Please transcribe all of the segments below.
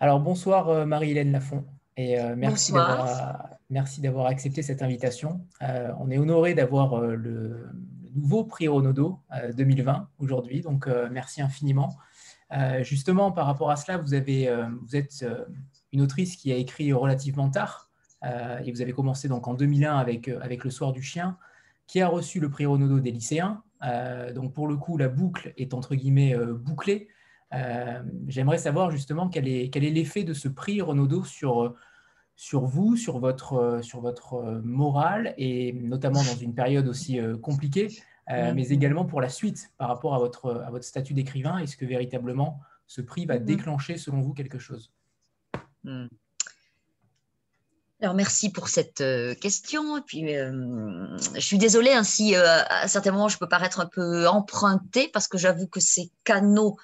Alors bonsoir Marie-Hélène Lafont et merci d'avoir accepté cette invitation. on est honoré d'avoir le nouveau prix Renaudot 2020 aujourd'hui, donc merci infiniment. justement, par rapport à cela, vous, avez, vous êtes une autrice qui a écrit relativement tard, euh, et vous avez commencé donc en 2001 avec, euh, avec Le Soir du Chien, qui a reçu le prix Renaudot des lycéens. Euh, donc pour le coup, la boucle est entre guillemets bouclée. J'aimerais savoir justement quel est quel est l'effet de ce prix Renaudot sur sur vous, sur votre, sur votre morale, et notamment dans une période aussi compliquée, mais également pour la suite par rapport à votre, à votre statut d'écrivain. Est-ce que véritablement ce prix va mm-hmm. déclencher, selon vous, quelque chose? Mm. Alors merci pour cette euh, question. Et puis, euh, je suis désolée hein, si euh, à certains moments je peux paraître un peu empruntée parce que j'avoue que ces canaux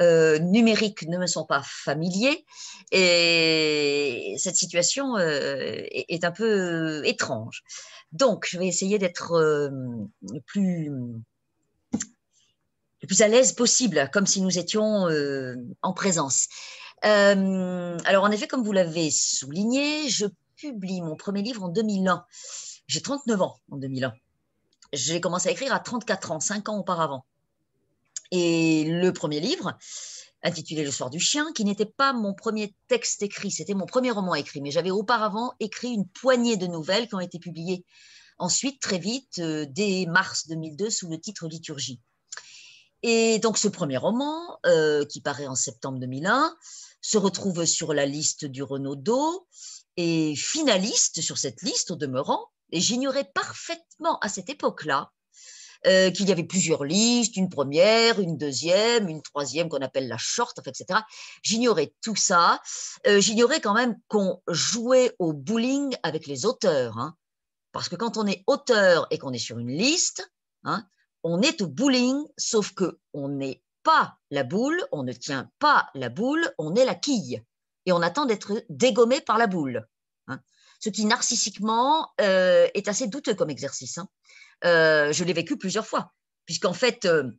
numériques ne me sont pas familiers et cette situation est, un peu étrange. Donc, je vais essayer d'être le plus le plus à l'aise possible, comme si nous étions en présence. alors, en effet, comme vous l'avez souligné, je publie mon premier livre en 2001. J'ai 39 ans en 2001. J'ai commencé à écrire à 34 ans, 5 ans auparavant. Et le premier livre, intitulé Le soir du chien, qui n'était pas mon premier texte écrit, c'était mon premier roman écrit, mais j'avais auparavant écrit une poignée de nouvelles qui ont été publiées ensuite très vite, euh, dès mars 2002, sous le titre Liturgie. Et donc ce premier roman, euh, qui paraît en septembre 2001, se retrouve sur la liste du Renaudot et finaliste sur cette liste au demeurant. Et j'ignorais parfaitement à cette époque-là euh, qu'il y avait plusieurs listes, une première, une deuxième, une troisième qu'on appelle la short, etc. J'ignorais tout ça. Euh, j'ignorais quand même qu'on jouait au bowling avec les auteurs. Hein. Parce que quand on est auteur et qu'on est sur une liste, hein, on est au bowling, sauf que on n'est pas la boule, on ne tient pas la boule, on est la quille et on attend d'être dégommé par la boule. Hein. Ce qui narcissiquement euh, est assez douteux comme exercice. Euh, je l'ai vécu plusieurs fois, puisqu'en fait, euh,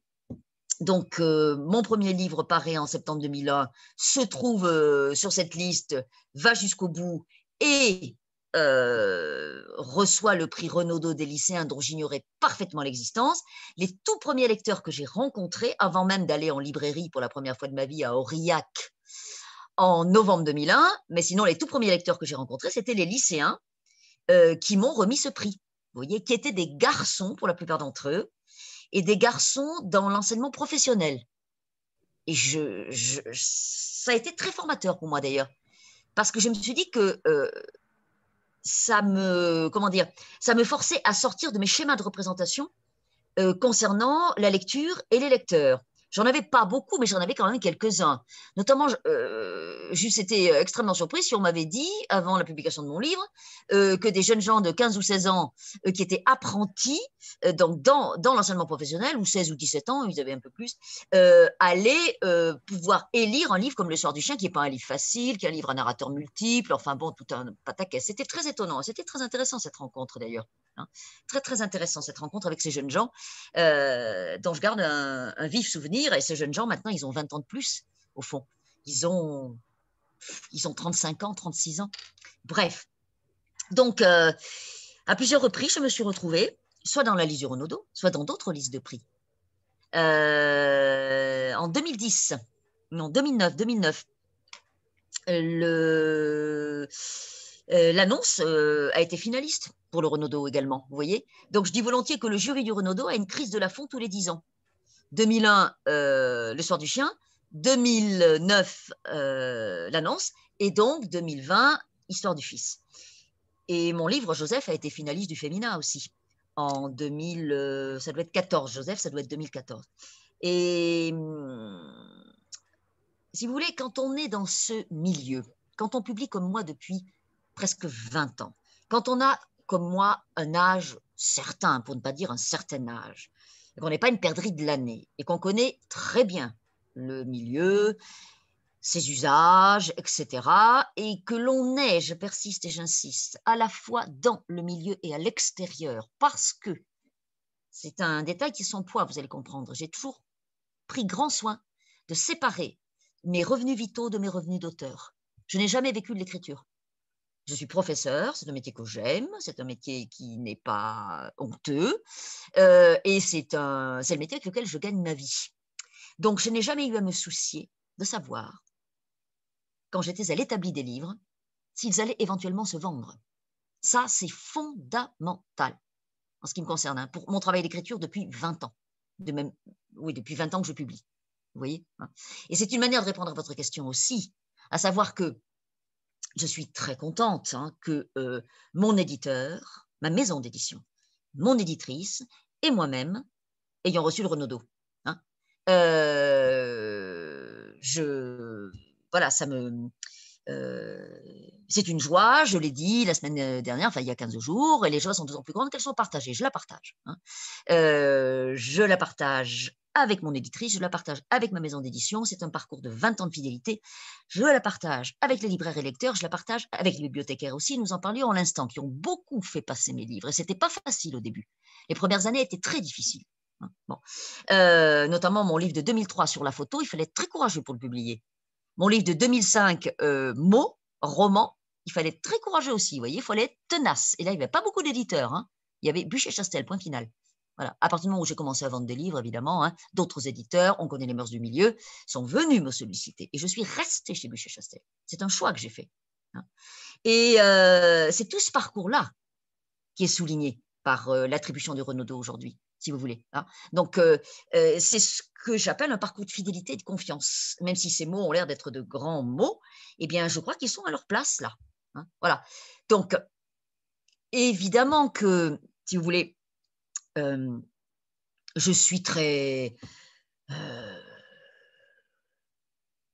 donc mon premier livre paraît en septembre 2001, se trouve sur cette liste, va jusqu'au bout et reçoit le prix Renaudot des lycéens dont j'ignorais parfaitement l'existence. Les tout premiers lecteurs que j'ai rencontrés, avant même d'aller en librairie pour la première fois de ma vie à Aurillac, en novembre 2001, mais sinon les tout premiers lecteurs que j'ai rencontrés, c'était les lycéens euh, qui m'ont remis ce prix, voyez, qui étaient des garçons pour la plupart d'entre eux, et des garçons dans l'enseignement professionnel. Et je, ça a été très formateur pour moi d'ailleurs, parce que je me suis dit que euh, ça me, comment dire, ça me forçait à sortir de mes schémas de représentation euh, concernant la lecture et les lecteurs. J'en avais pas beaucoup, mais j'en avais quand même quelques-uns. Notamment, euh, juste été euh, extrêmement surprise si on m'avait dit, avant la publication de mon livre, euh, que des jeunes gens de 15 ou 16 ans euh, qui étaient apprentis donc dans, dans l'enseignement professionnel, ou 16 ou 17 ans, ils avaient un peu plus, allaient pouvoir élire un livre comme Le Soir du Chien, qui n'est pas un livre facile, qui est un livre à narrateur multiple, enfin bon, tout un pataquès. C'était très étonnant, c'était très intéressant cette rencontre d'ailleurs. Hein. Très, très intéressant cette rencontre avec ces jeunes gens euh, dont je garde un, vif souvenir. Et ces jeunes gens, maintenant, ils ont 20 ans de plus, au fond. Ils ont, ils ont 35 ans, 36 ans. Bref. Donc, euh, à plusieurs reprises, je me suis retrouvée, soit dans la liste du Renaudot, soit dans d'autres listes de prix. Euh, en 2010, non, 2009, 2009, le l'annonce a été finaliste pour le Renaudot également, vous voyez Donc je dis volontiers que le jury du Renaudot a une crise de la fond tous les 10 ans. 2001, euh, Le soir du chien, 2009, euh, l'annonce, et donc 2020, Histoire du fils. Et mon livre, Joseph, a été finaliste du Féminin aussi, en 2000, euh, ça doit être 14, Joseph, ça doit être 2014. Et hum, si vous voulez, quand on est dans ce milieu, quand on publie comme moi depuis presque 20 ans, quand on a comme moi un âge certain, pour ne pas dire un certain âge, qu'on n'est pas une perdrix de l'année, et qu'on connaît très bien le milieu, ses usages, etc., et que l'on est, je persiste et j'insiste, à la fois dans le milieu et à l'extérieur, parce que c'est un détail qui est sans poids, vous allez comprendre. J'ai toujours pris grand soin de séparer mes revenus vitaux de mes revenus d'auteur. Je n'ai jamais vécu de l'écriture. Je suis professeur, c'est un métier que j'aime, c'est un métier qui n'est pas honteux, euh, et c'est le métier avec lequel je gagne ma vie. Donc, je n'ai jamais eu à me soucier de savoir, quand j'étais à l'établi des livres, s'ils allaient éventuellement se vendre. Ça, c'est fondamental en ce qui me concerne, hein, pour mon travail d'écriture depuis 20 ans. De même, oui, depuis 20 ans que je publie. Vous voyez hein. Et c'est une manière de répondre à votre question aussi, à savoir que je suis très contente hein, que euh, mon éditeur, ma maison d'édition, mon éditrice et moi-même ayant reçu le Renaudot. Hein, euh, voilà, euh, c'est une joie, je l'ai dit la semaine dernière, enfin il y a 15 jours, et les joies sont d'autant plus grandes qu'elles sont partagées. Je la partage. Hein. je la partage avec mon éditrice, je la partage avec ma maison d'édition. C'est un parcours de 20 ans de fidélité. Je la partage avec les libraires et lecteurs, je la partage avec les bibliothécaires aussi. Nous en parlions à l'instant, qui ont beaucoup fait passer mes livres. Et ce n'était pas facile au début. Les premières années étaient très difficiles. Hein. Bon. Euh, notamment mon livre de 2003 sur la photo, il fallait être très courageux pour le publier. Mon livre de 2005, euh, mots, roman, il fallait être très courageux aussi. Vous voyez, il fallait être tenace. Et là, il n'y avait pas beaucoup d'éditeurs. Hein. Il y avait Bûcher-Chastel, point final. Voilà. À partir du moment où j'ai commencé à vendre des livres, évidemment, hein, d'autres éditeurs, on connaît les mœurs du milieu, sont venus me solliciter. Et je suis restée chez Bûcher-Chastel. C'est un choix que j'ai fait. Hein. Et euh, c'est tout ce parcours-là qui est souligné par euh, l'attribution de Renaudot aujourd'hui, si vous voulez. Hein. Donc, euh, c'est ce que j'appelle un parcours de fidélité et de confiance. Même si ces mots ont l'air d'être de grands mots, eh bien, je crois qu'ils sont à leur place là. Voilà. Donc, évidemment que, si vous voulez, je suis très...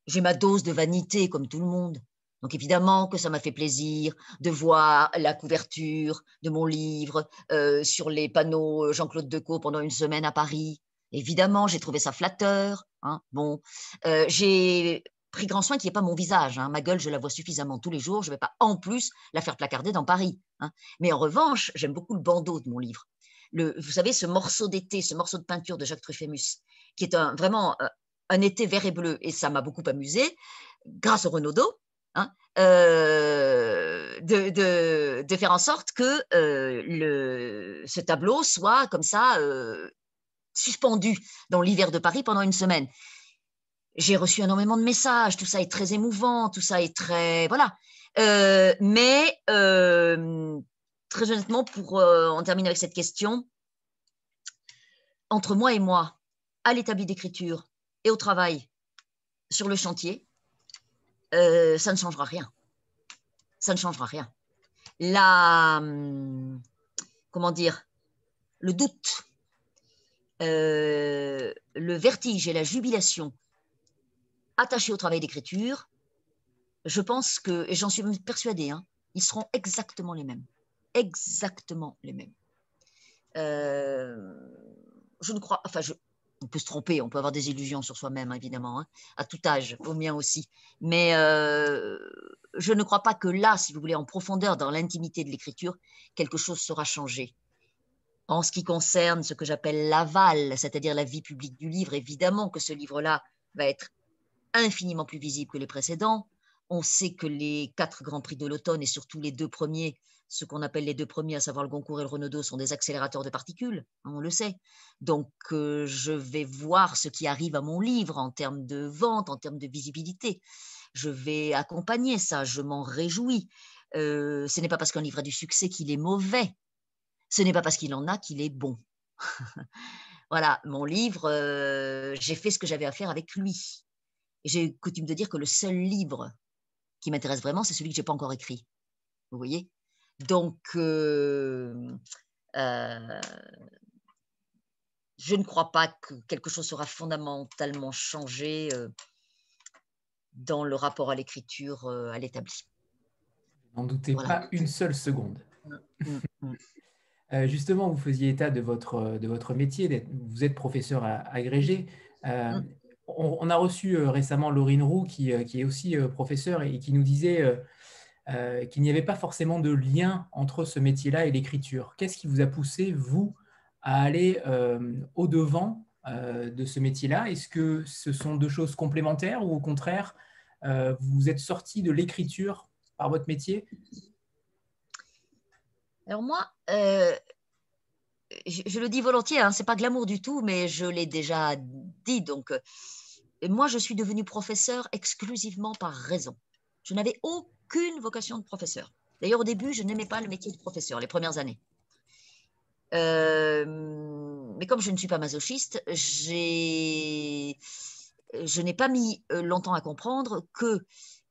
j'ai ma dose de vanité comme tout le monde. Donc évidemment que ça m'a fait plaisir de voir la couverture de mon livre sur les panneaux Jean-Claude Decaux pendant une semaine à Paris. Évidemment, j'ai trouvé ça flatteur. Hein. Bon, j'ai pris grand soin qu'il n'y ait pas mon visage. Hein. Ma gueule, je la vois suffisamment tous les jours. Je ne vais pas en plus la faire placarder dans Paris. Hein. Mais en revanche, j'aime beaucoup le bandeau de mon livre vous savez, ce morceau d'été, ce morceau de peinture de Jacques Truffémus, qui est un, vraiment euh, un été vert et bleu, et ça m'a beaucoup amusé, grâce au Renaudot, hein, euh, de, faire en sorte que euh, le, ce tableau soit comme ça suspendu dans l'hiver de Paris pendant une semaine. J'ai reçu énormément de messages, tout ça est très émouvant, tout ça est très... Voilà. mais très honnêtement, pour euh, en terminer avec cette question, entre moi et moi, à l'établi d'écriture et au travail sur le chantier, euh, ça ne changera rien. Ça ne changera rien. La, hum, comment dire, le doute, euh, le vertige et la jubilation attachés au travail d'écriture, je pense que, et j'en suis persuadée, hein, ils seront exactement les mêmes exactement les mêmes. Euh, je ne crois, enfin, on peut se tromper, on peut avoir des illusions sur soi-même, évidemment, hein, à tout âge, au mien aussi. Mais euh, je ne crois pas que là, si vous voulez, en profondeur, dans l'intimité de l'écriture, quelque chose sera changé. En ce qui concerne ce que j'appelle l'aval, c'est-à-dire la vie publique du livre, évidemment que ce livre-là va être infiniment plus visible que les précédents. On sait que les quatre grands prix de l'automne et surtout les deux premiers ce qu'on appelle les deux premiers, à savoir le Goncourt et le Renaudot, sont des accélérateurs de particules, hein, on le sait. Donc, euh, je vais voir ce qui arrive à mon livre en termes de vente, en termes de visibilité. Je vais accompagner ça, je m'en réjouis. Euh, ce n'est pas parce qu'un livre a du succès qu'il est mauvais. Ce n'est pas parce qu'il en a qu'il est bon. voilà, mon livre, euh, j'ai fait ce que j'avais à faire avec lui. J'ai coutume de dire que le seul livre qui m'intéresse vraiment, c'est celui que je n'ai pas encore écrit. Vous voyez? Donc, euh, euh, je ne crois pas que quelque chose sera fondamentalement changé euh, dans le rapport à l'écriture à l'établi. N'en doutez pas une seule seconde. Mmh, mmh, mmh. justement, vous faisiez état de votre, de votre métier, vous êtes professeur agrégé. On, a reçu récemment Laurine Roux, qui, qui est aussi professeur et qui nous disait euh, qu'il n'y avait pas forcément de lien entre ce métier-là et l'écriture. Qu'est-ce qui vous a poussé, vous, à aller euh, au-devant de ce métier-là? Est-ce que ce sont deux choses complémentaires ou au contraire, vous êtes sorti de l'écriture par votre métier? Alors moi, je, le dis volontiers, hein, ce n'est pas glamour du tout, mais je l'ai déjà dit. Moi, je suis devenue professeur exclusivement par raison. Je n'avais aucune vocation de professeur. D'ailleurs, au début, je n'aimais pas le métier de professeur, les premières années. Euh, mais comme je ne suis pas masochiste, je n'ai pas mis euh, longtemps à comprendre que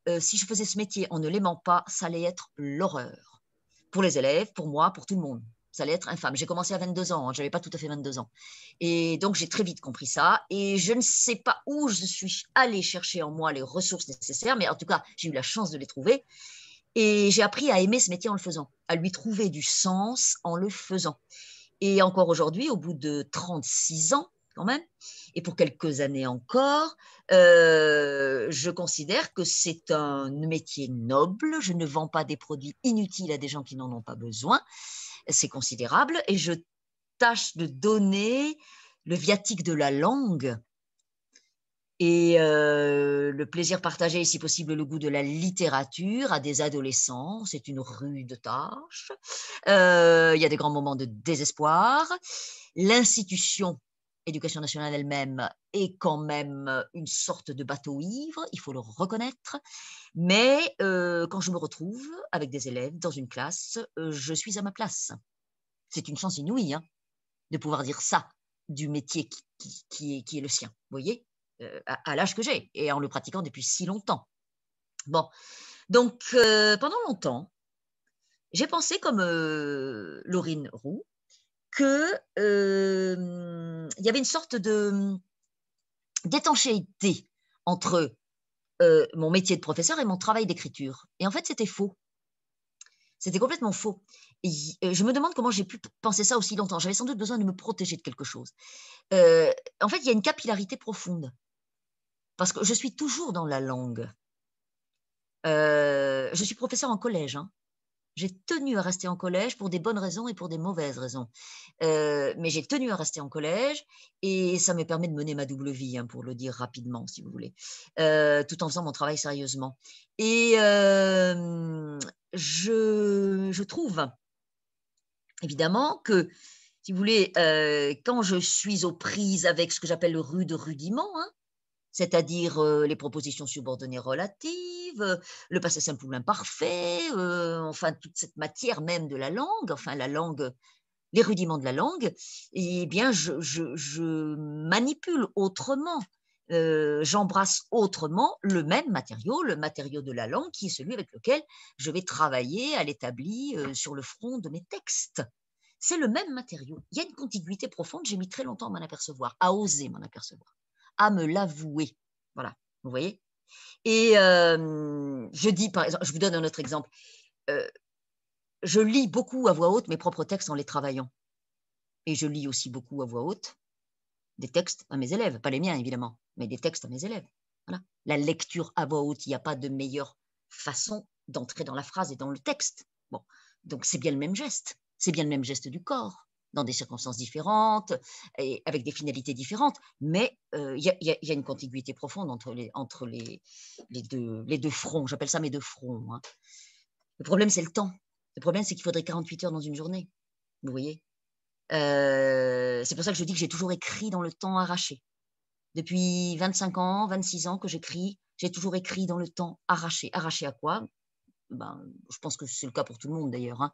euh, si je faisais ce métier en ne l'aimant pas, ça allait être l'horreur. Pour les élèves, pour moi, pour tout le monde. Ça allait être infâme. J'ai commencé à 22 ans, hein, je n'avais pas tout à fait 22 ans. Et donc, j'ai très vite compris ça. Et je ne sais pas où je suis allée chercher en moi les ressources nécessaires, mais en tout cas, j'ai eu la chance de les trouver. Et j'ai appris à aimer ce métier en le faisant, à lui trouver du sens en le faisant. Et encore aujourd'hui, au bout de 36 ans, quand même, et pour quelques années encore, euh, je considère que c'est un métier noble. Je ne vends pas des produits inutiles à des gens qui n'en ont pas besoin. C'est considérable. Et je tâche de donner le viatique de la langue et euh, le plaisir partagé, si possible, le goût de la littérature à des adolescents, c'est une rude tâche. Euh, il y a des grands moments de désespoir. L'institution éducation nationale elle-même est quand même une sorte de bateau ivre, il faut le reconnaître. Mais euh, quand je me retrouve avec des élèves dans une classe, je suis à ma place. C'est une chance inouïe hein, de pouvoir dire ça du métier qui, est, qui est le sien. Vous voyez euh, à, l'âge que j'ai et en le pratiquant depuis si longtemps. Bon, donc euh, pendant longtemps, j'ai pensé comme euh, Laurine Roux que il y avait une sorte de d'étanchéité entre mon métier de professeur et mon travail d'écriture. Et en fait, c'était faux. C'était complètement faux. Et je me demande comment j'ai pu penser ça aussi longtemps. J'avais sans doute besoin de me protéger de quelque chose. en fait, il y a une capillarité profonde parce que je suis toujours dans la langue. Euh, je suis professeur en collège. Hein. J'ai tenu à rester en collège pour des bonnes raisons et pour des mauvaises raisons. Euh, mais j'ai tenu à rester en collège et ça me permet de mener ma double vie, hein, pour le dire rapidement, si vous voulez, euh, tout en faisant mon travail sérieusement. Et je, je, trouve, évidemment, que, si vous voulez, quand je suis aux prises avec ce que j'appelle le rude rudiment, hein, c'est-à-dire les propositions subordonnées relatives, le passé simple ou l'imparfait, enfin toute cette matière même de la langue, enfin la langue, les rudiments de la langue, eh bien je, manipule autrement, j'embrasse autrement le même matériau, le matériau de la langue qui est celui avec lequel je vais travailler à l'établi sur le front de mes textes. C'est le même matériau. Il y a une contiguïté profonde, j'ai mis très longtemps à m'en apercevoir, à oser m'en apercevoir à me l'avouer. Voilà, vous voyez Et euh, je dis, par exemple, je vous donne un autre exemple. Euh, je lis beaucoup à voix haute mes propres textes en les travaillant. Et je lis aussi beaucoup à voix haute des textes à mes élèves, pas les miens évidemment, mais des textes à mes élèves. Voilà. La lecture à voix haute, il n'y a pas de meilleure façon d'entrer dans la phrase et dans le texte. Bon, donc c'est bien le même geste, c'est bien le même geste du corps dans des circonstances différentes et avec des finalités différentes, mais euh, il y, a une contiguïté profonde entre les, deux fronts. J'appelle ça mes deux fronts. Hein. Le problème, c'est le temps. Le problème, c'est qu'il faudrait 48 heures dans une journée. Vous voyez euh, C'est pour ça que je dis que j'ai toujours écrit dans le temps arraché. Depuis 25 ans, 26 ans que j'écris, j'ai toujours écrit dans le temps arraché. Arraché à quoi? Ben, Je pense que c'est le cas pour tout le monde d'ailleurs. Hein.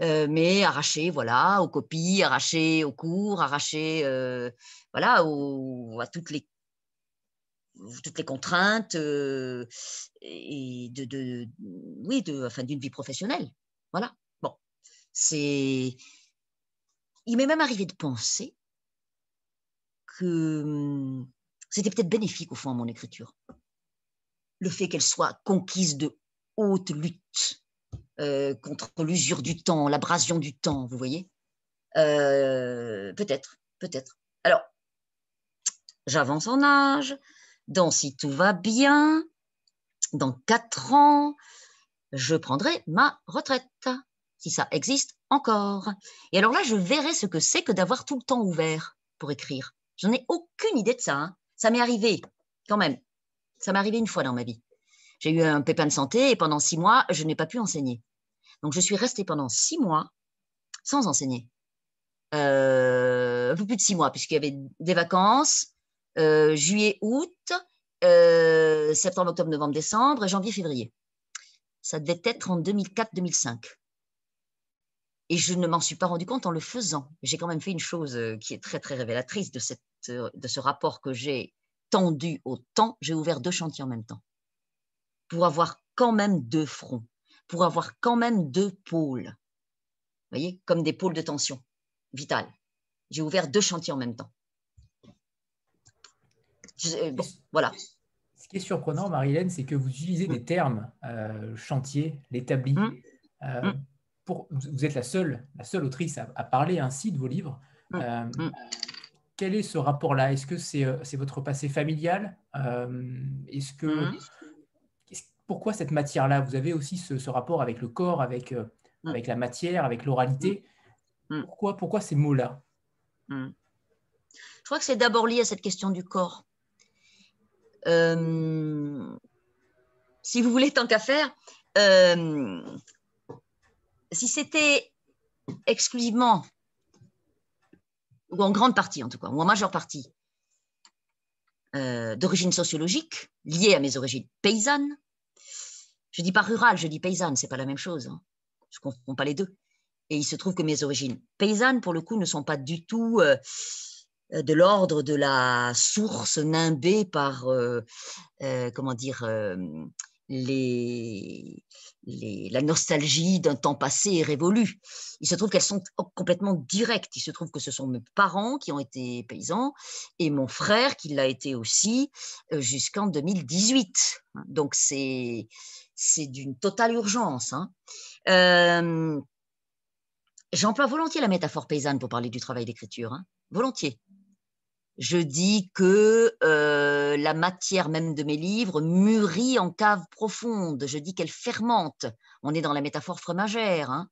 Euh, mais arraché voilà, aux copies, arraché aux cours, arraché euh, voilà, à toutes les, toutes les contraintes euh, et de, de, oui, de, enfin, d'une vie professionnelle. Voilà. Bon, c'est. Il m'est même arrivé de penser que hum, c'était peut-être bénéfique au fond à mon écriture. Le fait qu'elle soit conquise de haute lutte euh, contre l'usure du temps, l'abrasion du temps, vous voyez? Euh, Peut-être, peut-être. Alors, j'avance en âge, donc si tout va bien, dans quatre ans, je prendrai ma retraite, si ça existe encore. Et alors là, je verrai ce que c'est que d'avoir tout le temps ouvert pour écrire. J'en ai aucune idée de ça. Hein. Ça m'est arrivé quand même. Ça m'est arrivé une fois dans ma vie. J'ai eu un pépin de santé et pendant six mois, je n'ai pas pu enseigner. Donc, je suis restée pendant six mois sans enseigner. Euh, un peu plus de six mois, puisqu'il y avait des vacances, euh, juillet, août, euh, septembre, octobre, novembre, décembre, janvier, février. Ça devait être en 2004-2005. Et je ne m'en suis pas rendu compte en le faisant. J'ai quand même fait une chose qui est très, très révélatrice de, cette, de ce rapport que j'ai tendu au temps. J'ai ouvert deux chantiers en même temps pour avoir quand même deux fronts, pour avoir quand même deux pôles. Vous voyez, comme des pôles de tension vitale. J'ai ouvert deux chantiers en même temps. voilà. Ce qui est surprenant, Marilène, c'est que vous utilisez des termes euh, chantier, l'établi. Hum. Euh, hum. pour, vous êtes la seule, la seule autrice à, parler ainsi de vos livres. Hum. Euh, quel est ce rapport-là? Est-ce que c'est votre passé familial? Est-ce que pourquoi cette matière-là? Vous avez aussi ce, rapport avec le corps, avec, euh, mm. avec la matière, avec l'oralité. Mm. Pourquoi, pourquoi ces mots-là? Mm. Je crois que c'est d'abord lié à cette question du corps. Euh, si vous voulez, tant qu'à faire, euh, si c'était exclusivement, ou en grande partie en tout cas, ou en majeure partie, d'origine sociologique, liée à mes origines paysannes, je dis pas rural, je dis paysanne, c'est pas la même chose. Hein. Je ne confonds pas les deux. Et il se trouve que mes origines paysannes, pour le coup, ne sont pas du tout euh, de l'ordre de la source nimbée par, euh, euh, comment dire, les, la nostalgie d'un temps passé et révolu. Il se trouve qu'elles sont complètement directes. Il se trouve que ce sont mes parents qui ont été paysans et mon frère qui l'a été aussi jusqu'en 2018. Donc c'est c'est d'une totale urgence. Hein. Euh, j'emploie volontiers la métaphore paysanne pour parler du travail d'écriture, hein. volontiers. Je dis que euh, la matière même de mes livres mûrit en cave profonde. Je dis qu'elle fermente. On est dans la métaphore fromagère. Hein.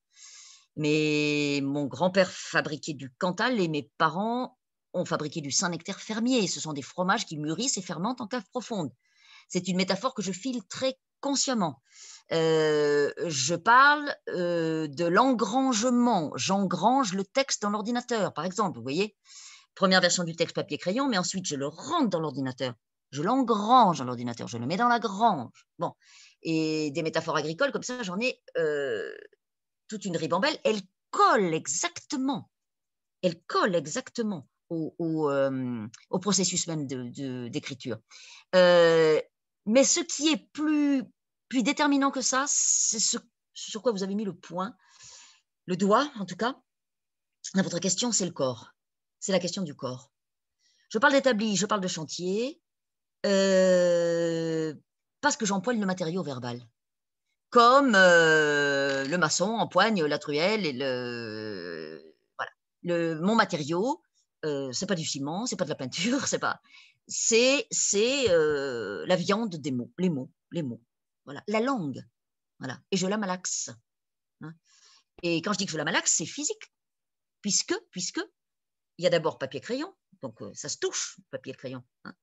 Mais mon grand-père fabriquait du Cantal et mes parents ont fabriqué du Saint-Nectaire fermier. Ce sont des fromages qui mûrissent et fermentent en cave profonde. C'est une métaphore que je file très consciemment. Euh, je parle euh, de l'engrangement. J'engrange le texte dans l'ordinateur, par exemple, vous voyez Première version du texte papier-crayon, mais ensuite je le rentre dans l'ordinateur. Je l'engrange dans l'ordinateur, je le mets dans la grange. Bon. Et des métaphores agricoles, comme ça, j'en ai euh, toute une ribambelle. Elle colle exactement. Elle colle exactement au, processus même d'écriture. Mais ce qui est plus, déterminant que ça, c'est ce sur quoi vous avez mis le point, le doigt en tout cas, dans votre question, c'est le corps. C'est la question du corps. Je parle d'établi, je parle de chantier, euh, parce que j'empoigne le matériau verbal. Comme euh, le maçon empoigne la truelle et le. Voilà. Mon matériau, euh, c'est pas du ciment, c'est pas de la peinture, c'est pas c'est euh, la viande des mots, les mots, les mots. Voilà, la langue. Voilà, et je la malaxe. Hein. Et quand je dis que je la malaxe, c'est physique, puisque, puisque il y a d'abord papier-crayon, donc euh, ça se touche, papier-crayon. Hein.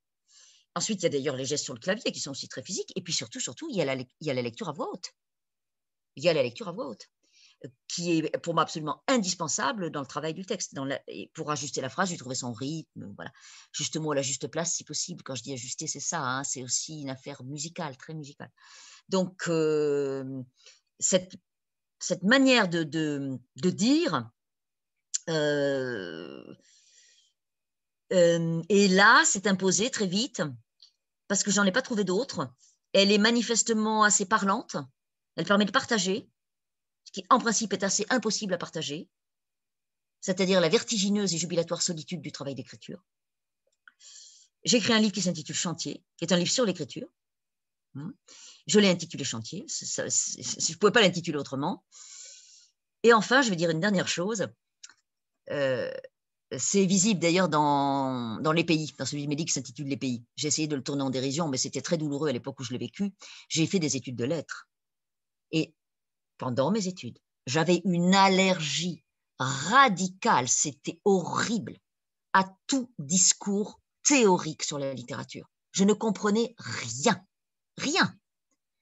Ensuite, il y a d'ailleurs les gestes sur le clavier qui sont aussi très physiques, et puis surtout, surtout, il y il y a la lecture à voix haute. Il y a la lecture à voix haute qui est pour moi absolument indispensable dans le travail du texte. Pour ajuster la phrase, j'ai trouvé son rythme, voilà, juste mot à la juste place si possible. Quand je dis ajuster, c'est ça, hein, c'est aussi une affaire musicale, très musicale. Donc, euh, cette, cette manière de, de, de dire, euh, euh, et là, c'est imposé très vite, parce que j'en ai pas trouvé d'autres. Elle est manifestement assez parlante, elle permet de partager, qui en principe est assez impossible à partager, c'est-à-dire la vertigineuse et jubilatoire solitude du travail d'écriture. J'ai écrit un livre qui s'intitule Chantier, qui est un livre sur l'écriture. Hein. Je l'ai intitulé Chantier, je ne pouvais pas l'intituler autrement. Et enfin, je vais dire une dernière chose. Euh, c'est visible d'ailleurs dans, dans, Les Pays, dans celui de Médic qui s'intitule Les Pays. J'ai essayé de le tourner en dérision, mais c'était très douloureux à l'époque où je l'ai vécu. J'ai fait des études de lettres. Et pendant mes études. J'avais une allergie radicale, c'était horrible à tout discours théorique sur la littérature. Je ne comprenais rien, rien,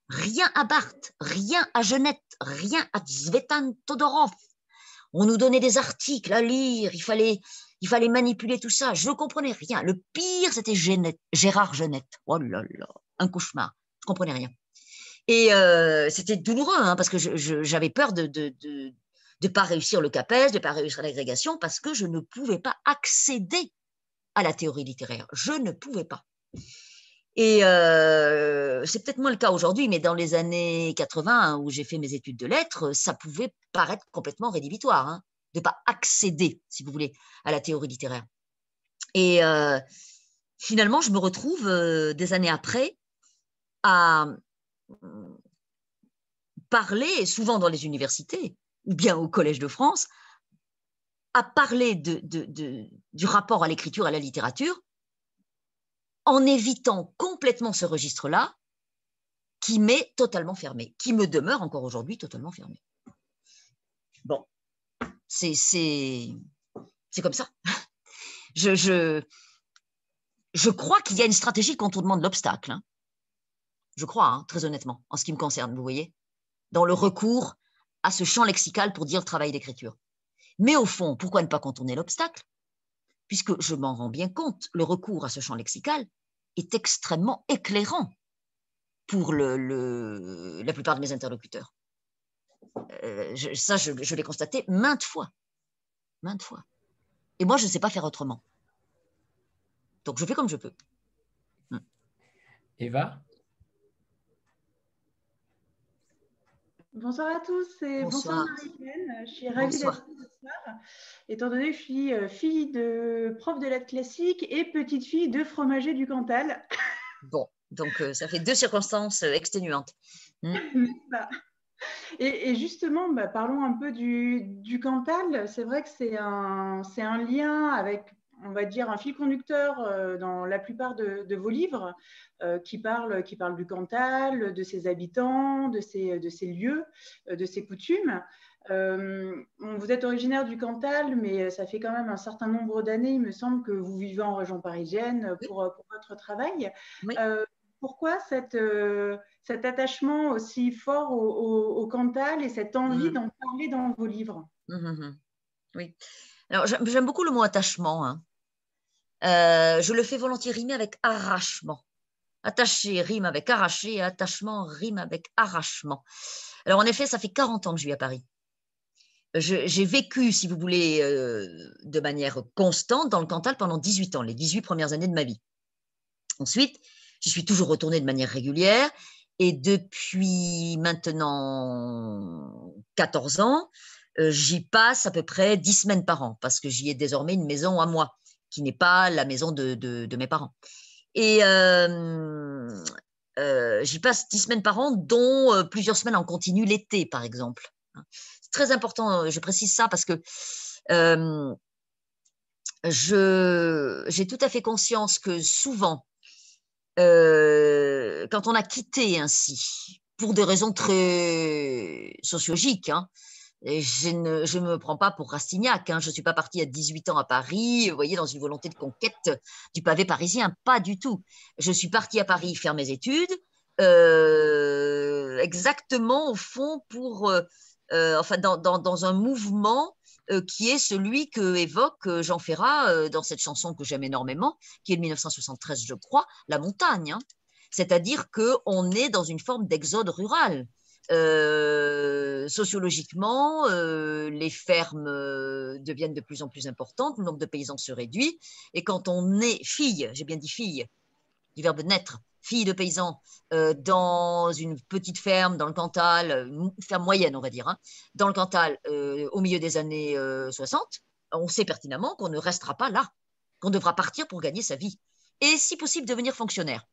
rien à Barthes, rien à Genette, rien à Zvetan Todorov. On nous donnait des articles à lire, il fallait, il fallait manipuler tout ça. Je ne comprenais rien. Le pire, c'était Gérard Genette. Oh là là, un cauchemar. Je comprenais rien. Et euh, c'était douloureux, hein, parce que j'avais peur de ne de, de, pas réussir le CAPES, de ne pas réussir l'agrégation, parce que je ne pouvais pas accéder à la théorie littéraire. Je ne pouvais pas. Et euh, c'est peut-être moins le cas aujourd'hui, mais dans les années 80, hein, où j'ai fait mes études de lettres, ça pouvait paraître complètement rédhibitoire, hein, de ne pas accéder, si vous voulez, à la théorie littéraire. Et euh, finalement, je me retrouve des années après à parler, souvent dans les universités ou bien au Collège de France, à parler du rapport à l'écriture, à la littérature, en évitant complètement ce registre-là qui m'est totalement fermé, qui me demeure encore aujourd'hui totalement fermé. Bon, c'est comme ça. Je, je, crois qu'il y a une stratégie de contournement de l'obstacle. Hein. Je crois, hein, très honnêtement, en ce qui me concerne, vous voyez, dans le recours à ce champ lexical pour dire travail d'écriture. Mais au fond, pourquoi ne pas contourner l'obstacle? Puisque je m'en rends bien compte, le recours à ce champ lexical est extrêmement éclairant pour la plupart de mes interlocuteurs. Euh, ça, je, je l'ai constaté maintes fois. Maintes fois. Et moi, je ne sais pas faire autrement. Donc, je fais comme je peux. Eva? Bonsoir à tous et bonsoir, Marie-Hélène. Je suis ravie d'être ce soir, étant donné que je suis euh, fille de prof de lettres classiques et petite fille de fromager du Cantal. Bon, donc euh, ça fait deux circonstances euh, exténuantes. Hmm. et, justement, bah, parlons un peu du, du Cantal. C'est vrai que c'est un, un lien avec on va dire, un fil conducteur euh, dans la plupart de, vos livres euh, qui, parle du Cantal, de ses habitants, de ses, de ses lieux, euh, de ses coutumes. vous êtes originaire du Cantal, mais ça fait quand même un certain nombre d'années, il me semble, que vous vivez en région parisienne pour, votre travail. pourquoi cette, cet attachement aussi fort au, Cantal et cette envie mmh. d'en parler dans vos livres? Mmh, mmh, Oui. Alors, j'aime beaucoup le mot attachement. Hein. Euh, je le fais volontiers rimer avec arrachement. Attaché rime avec arraché attachement rime avec arrachement. Alors en effet, ça fait 40 ans que je vis à Paris. J'ai vécu, si vous voulez, euh, de manière constante dans le Cantal pendant 18 ans, les 18 premières années de ma vie. Ensuite, je suis toujours retournée de manière régulière et depuis maintenant 14 ans, euh, j'y passe à peu près 10 semaines par an parce que j'y ai désormais une maison à moi qui n'est pas la maison de, mes parents. Et euh, euh, j'y passe dix semaines par an, dont euh, plusieurs semaines en continu l'été, par exemple. C'est très important, je précise ça parce que j'ai tout à fait conscience que souvent, quand on a quitté ainsi, pour des raisons très sociologiques, hein, je ne je me prends pas pour Rastignac. Hein. Je ne suis pas partie à 18 ans à Paris, vous voyez, dans une volonté de conquête du pavé parisien. Pas du tout. Je suis partie à Paris faire mes études, euh, exactement au fond pour, euh, euh, enfin, dans, dans, dans, un mouvement qui est celui que évoque Jean Ferrat dans cette chanson que j'aime énormément, qui est de 1973, je crois, La montagne. Hein. C'est-à-dire qu'on est dans une forme d'exode rural. Euh, sociologiquement, euh, les fermes euh, deviennent de plus en plus importantes, le nombre de paysans se réduit, et quand on est fille, j'ai bien dit fille, du verbe naître, fille de paysan, dans une petite ferme dans le Cantal, une ferme moyenne on va dire, hein, dans le Cantal au milieu des années 60, on sait pertinemment qu'on ne restera pas là, qu'on devra partir pour gagner sa vie, et si possible devenir fonctionnaire.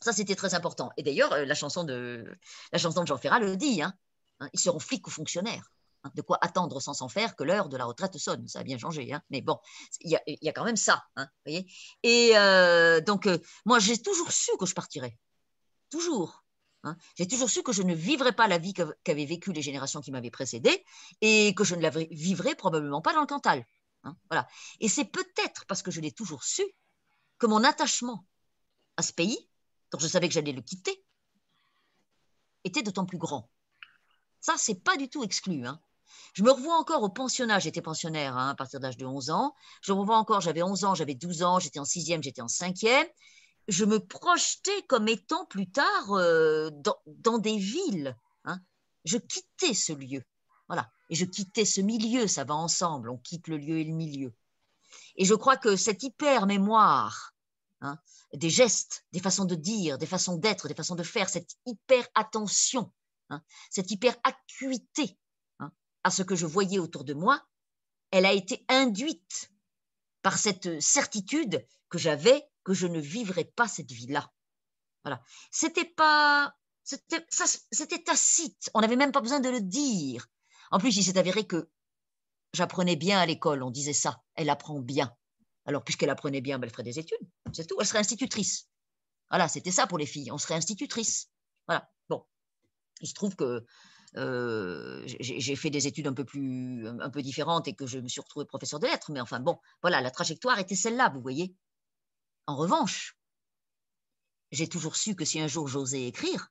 Ça, c'était très important. Et d'ailleurs, euh, la chanson de, la chanson de Jean Ferrat le dit, hein, hein, ils seront flics ou fonctionnaires. Hein. de quoi attendre sans s'en faire que l'heure de la retraite sonne. Ça a bien changé. Mais bon, il y, a, quand même ça. voyez Et euh, donc, euh, moi, j'ai toujours su que je partirais. Toujours. J'ai toujours su que je ne vivrais pas la vie qu'avaient vécue les générations qui m'avaient précédé et que je ne la vivrais probablement pas dans le Cantal. Voilà. Et c'est peut-être parce que je l'ai toujours su que mon attachement à ce pays, je savais que j'allais le quitter, était d'autant plus grand. Ça, c'est pas du tout exclu. Hein. Je me revois encore au pensionnat, j'étais pensionnaire hein, à partir d'âge de 11 ans. Je me revois encore, j'avais 11 ans, j'avais 12 ans, j'étais en sixième, j'étais en cinquième. Je me projetais comme étant plus tard euh, dans, des villes. Je quittais ce lieu. Voilà. Et je quittais ce milieu, ça va ensemble, on quitte le lieu et le milieu. Et je crois que cette hyper-mémoire hein, des gestes, des façons de dire, des façons d'être, des façons de faire, cette hyper-attention, hein, cette hyper-acuité hein, à ce que je voyais autour de moi, elle a été induite par cette certitude que j'avais que je ne vivrais pas cette vie-là. Voilà. C'était pas, c'était tacite. On n'avait même pas besoin de le dire. En plus, il s'est avéré que j'apprenais bien à l'école, on disait ça, elle apprend bien. Alors, puisqu'elle apprenait bien, ben, elle ferait des études, c'est tout, elle serait institutrice. Voilà, c'était ça pour les filles, on serait institutrice. Voilà, bon. Il se trouve que euh, j'ai fait des études un peu plus, un peu différentes et que je me suis retrouvée professeur de lettres, mais enfin bon, voilà, la trajectoire était celle-là, vous voyez. En revanche, j'ai toujours su que si un jour j'osais écrire,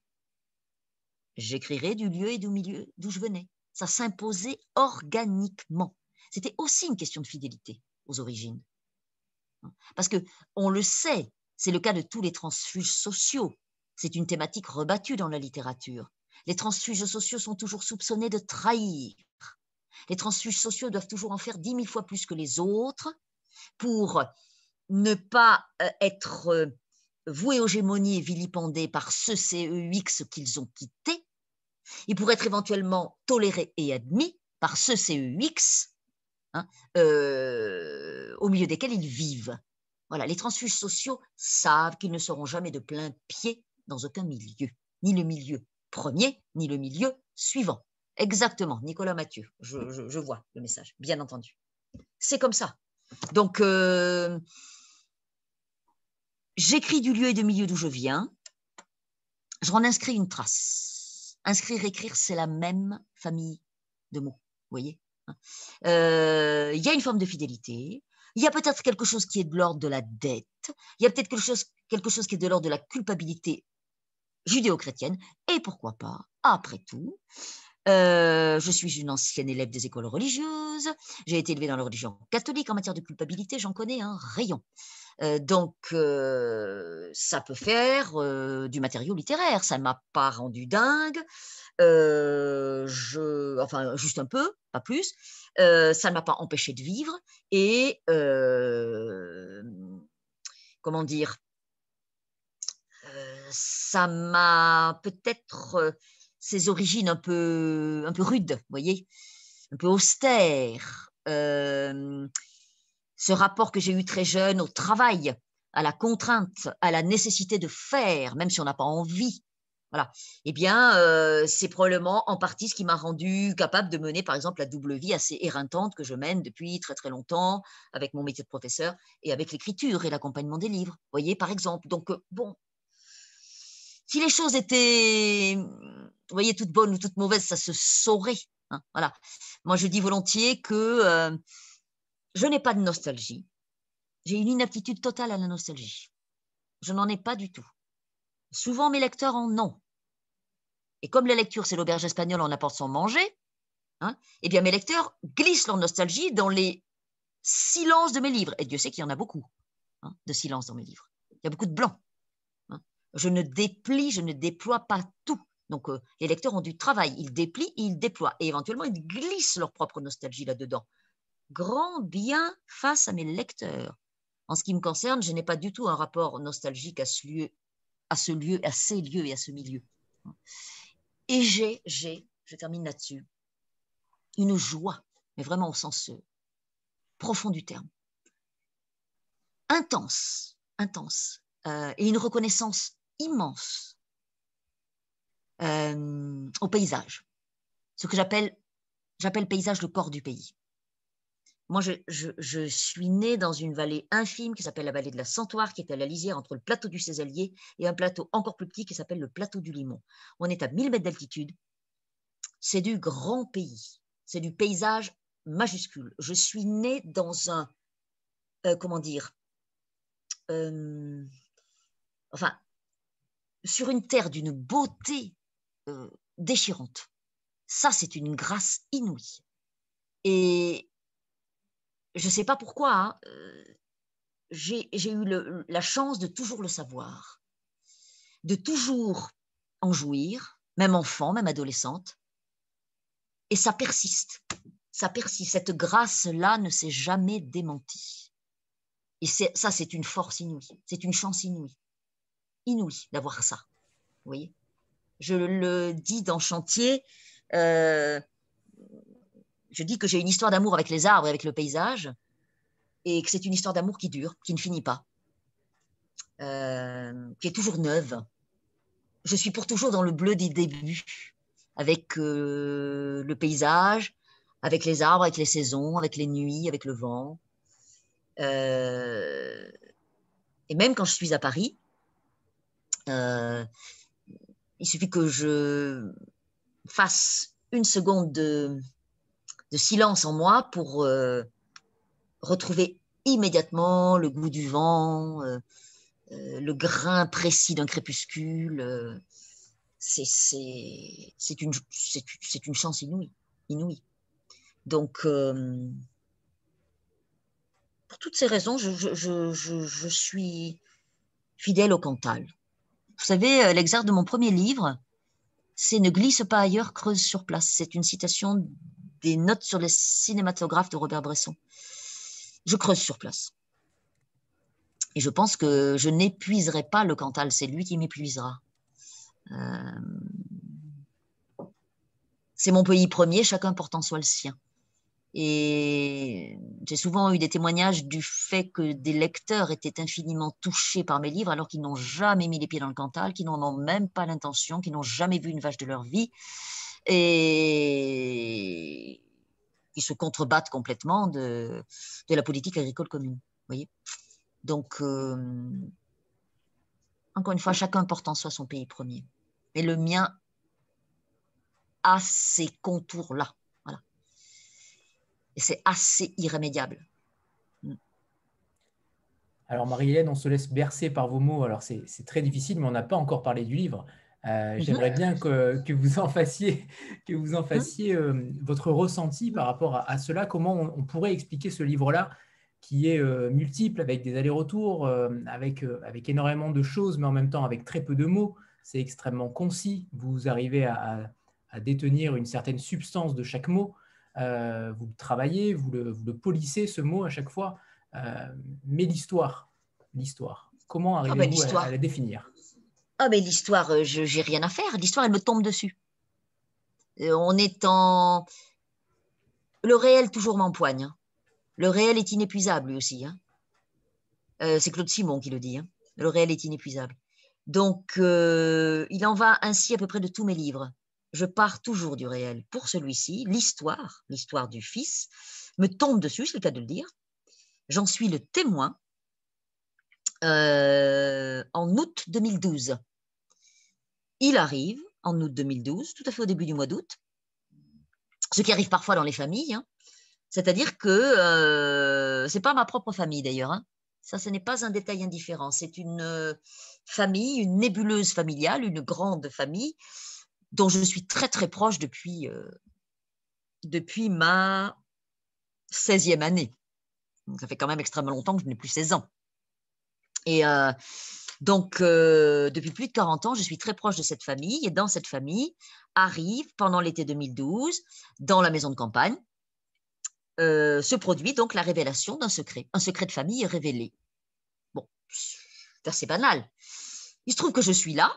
j'écrirais du lieu et du milieu d'où je venais ça s'imposait organiquement. C'était aussi une question de fidélité aux origines. Parce que on le sait, c'est le cas de tous les transfuges sociaux. C'est une thématique rebattue dans la littérature. Les transfuges sociaux sont toujours soupçonnés de trahir. Les transfuges sociaux doivent toujours en faire dix mille fois plus que les autres pour ne pas euh, être euh, voués aux gémonies et vilipendés par ce CEX qu'ils ont quitté, il pourrait être éventuellement toléré et admis par ce hein, euh, au milieu desquels ils vivent. Voilà, les transfuges sociaux savent qu'ils ne seront jamais de plein pied dans aucun milieu, ni le milieu premier, ni le milieu suivant. Exactement, Nicolas Mathieu, je, vois le message, bien entendu. C'est comme ça. Donc, euh, j'écris du lieu et du milieu d'où je viens, j'en inscris une trace. Inscrire, écrire, c'est la même famille de mots, vous voyez hein. euh, Il y a une forme de fidélité, il y a peut-être quelque chose qui est de l'ordre de la dette, il y a peut-être quelque chose, quelque chose qui est de l'ordre de la culpabilité judéo-chrétienne, et pourquoi pas, après tout, euh, je suis une ancienne élève des écoles religieuses. J'ai été élevée dans la religion catholique. En matière de culpabilité, j'en connais un rayon. Euh, donc, euh, ça peut faire du matériau littéraire. Ça ne m'a pas rendu dingue. je, enfin, juste un peu, pas plus. Ça ne m'a pas empêché de vivre. Et comment dire Ça m'a peut-être ses origines un peu, un peu rudes, voyez, un peu austères. Euh, ce rapport que j'ai eu très jeune au travail, à la contrainte, à la nécessité de faire, même si on n'a pas envie. Voilà. Eh bien, euh, c'est probablement en partie ce qui m'a rendu capable de mener, par exemple, la double vie assez éreintante que je mène depuis très très longtemps avec mon métier de professeur et avec l'écriture et l'accompagnement des livres. Voyez, par exemple. Donc, euh, bon, si les choses étaient vous voyez, toute bonne ou toute mauvaise, ça se saurait. Hein, voilà. Moi, je dis volontiers que euh, je n'ai pas de nostalgie. J'ai une inaptitude totale à la nostalgie. Je n'en ai pas du tout. Souvent, mes lecteurs en ont. Et comme la lecture, c'est l'auberge espagnole, on apporte son manger, hein, eh bien, mes lecteurs glissent leur nostalgie dans les silences de mes livres. Et Dieu sait qu'il y en a beaucoup hein, de silences dans mes livres. Il y a beaucoup de blanc. Je ne déplie, je ne déploie pas tout. Donc, euh, les lecteurs ont du travail. Ils déplient, ils déploient. Et éventuellement, ils glissent leur propre nostalgie là-dedans. Grand bien face à mes lecteurs. En ce qui me concerne, je n'ai pas du tout un rapport nostalgique à ce lieu, à ce lieu, à ces lieux et à ce milieu. Et j'ai, j'ai, je termine là-dessus, une joie, mais vraiment au sens euh, profond du terme, intense, intense, euh, et une reconnaissance immense euh, au paysage. Ce que j'appelle, j'appelle paysage le corps du pays. Moi, je, suis née dans une vallée infime qui s'appelle la vallée de la Santoire, qui est à la lisière entre le plateau du Césalier et un plateau encore plus petit qui s'appelle le plateau du Limon. On est à 1000 mètres d'altitude. C'est du grand pays. C'est du paysage majuscule. Je suis née dans un, euh, comment dire, enfin, sur une terre d'une beauté déchirante. Ça, c'est une grâce inouïe. Et je ne sais pas pourquoi, hein, j'ai eu la chance de toujours le savoir, de toujours en jouir, même enfant, même adolescente. Et ça persiste, ça persiste. Cette grâce-là ne s'est jamais démentie. Et ça, c'est une force inouïe, c'est une chance inouïe, inouïe d'avoir ça. Vous voyez? Je le dis dans Chantier, euh, je dis que j'ai une histoire d'amour avec les arbres et avec le paysage, et que c'est une histoire d'amour qui dure, qui ne finit pas, euh, qui est toujours neuve. Je suis pour toujours dans le bleu des débuts, avec euh, le paysage, avec les arbres, avec les saisons, avec les nuits, avec le vent. Euh, et même quand je suis à Paris, il suffit que je fasse une seconde de, silence en moi pour retrouver immédiatement le goût du vent, euh, euh, le grain précis d'un crépuscule. Euh, c'est une, une chance inouïe. inouïe. Donc, pour toutes ces raisons, je, suis fidèle au Cantal. Vous savez, l'exergue de mon premier livre, c'est Ne glisse pas ailleurs, creuse sur place. C'est une citation des notes sur les cinématographes de Robert Bresson je creuse sur place. Et je pense que je n'épuiserai pas le Cantal, c'est lui qui m'épuisera. Euh, c'est mon pays premier, chacun portant soi le sien. Et j'ai souvent eu des témoignages du fait que des lecteurs étaient infiniment touchés par mes livres alors qu'ils n'ont jamais mis les pieds dans le Cantal, qu'ils n'en ont même pas l'intention, qu'ils n'ont jamais vu une vache de leur vie. Et qui se contrebattent complètement de, la politique agricole commune. Voyez Donc, euh, encore une fois, chacun porte en soi son pays premier. Et le mien a ces contours-là. Voilà. Et c'est assez irrémédiable. Alors, Marie-Hélène, on se laisse bercer par vos mots. Alors, c'est très difficile, mais on n'a pas encore parlé du livre. Euh, mhm. J'aimerais bien que, que, vous en fassiez, que vous en mhm. fassiez euh, votre ressenti par rapport à, cela. Comment on, pourrait expliquer ce livre-là qui est euh, multiple, avec des allers-retours, avec, avec énormément de choses, mais en même temps avec très peu de mots. C'est extrêmement concis. Vous arrivez à, à, détenir une certaine substance de chaque mot. vous le travaillez, vous le, vous le, polissez, ce mot à chaque fois. mais l'histoire, l'histoire, comment ah ben, arrivez-vous à la définir? Ah, mais l'histoire, euh, je n'ai rien à faire. L'histoire, elle me tombe dessus. Euh, on est en. Le réel toujours m'empoigne. Hein. Le réel est inépuisable, lui aussi. Hein. Euh, c'est Claude Simon qui le dit. Hein. Le réel est inépuisable. Donc, il en va ainsi à peu près de tous mes livres. Je pars toujours du réel. Pour celui-ci, l'histoire, l'histoire du fils, me tombe dessus, c'est le cas de le dire. J'en suis le témoin euh, en août 2012. Il arrive en août 2012, tout à fait au début du mois d'août, ce qui arrive parfois dans les familles. Hein. C'est-à-dire que euh, ce n'est pas ma propre famille d'ailleurs. Hein. Ça, ce n'est pas un détail indifférent. C'est une euh, famille, une nébuleuse familiale, une grande famille dont je suis très très proche depuis, depuis ma 16e année. ça fait quand même extrêmement longtemps que je n'ai plus 16 ans. Et euh, donc, euh, depuis plus de 40 ans, je suis très proche de cette famille. Et dans cette famille, arrive, pendant l'été 2012, dans la maison de campagne, euh, se produit donc la révélation d'un secret. Un secret de famille est révélé. Bon, c'est assez banal. Il se trouve que je suis là,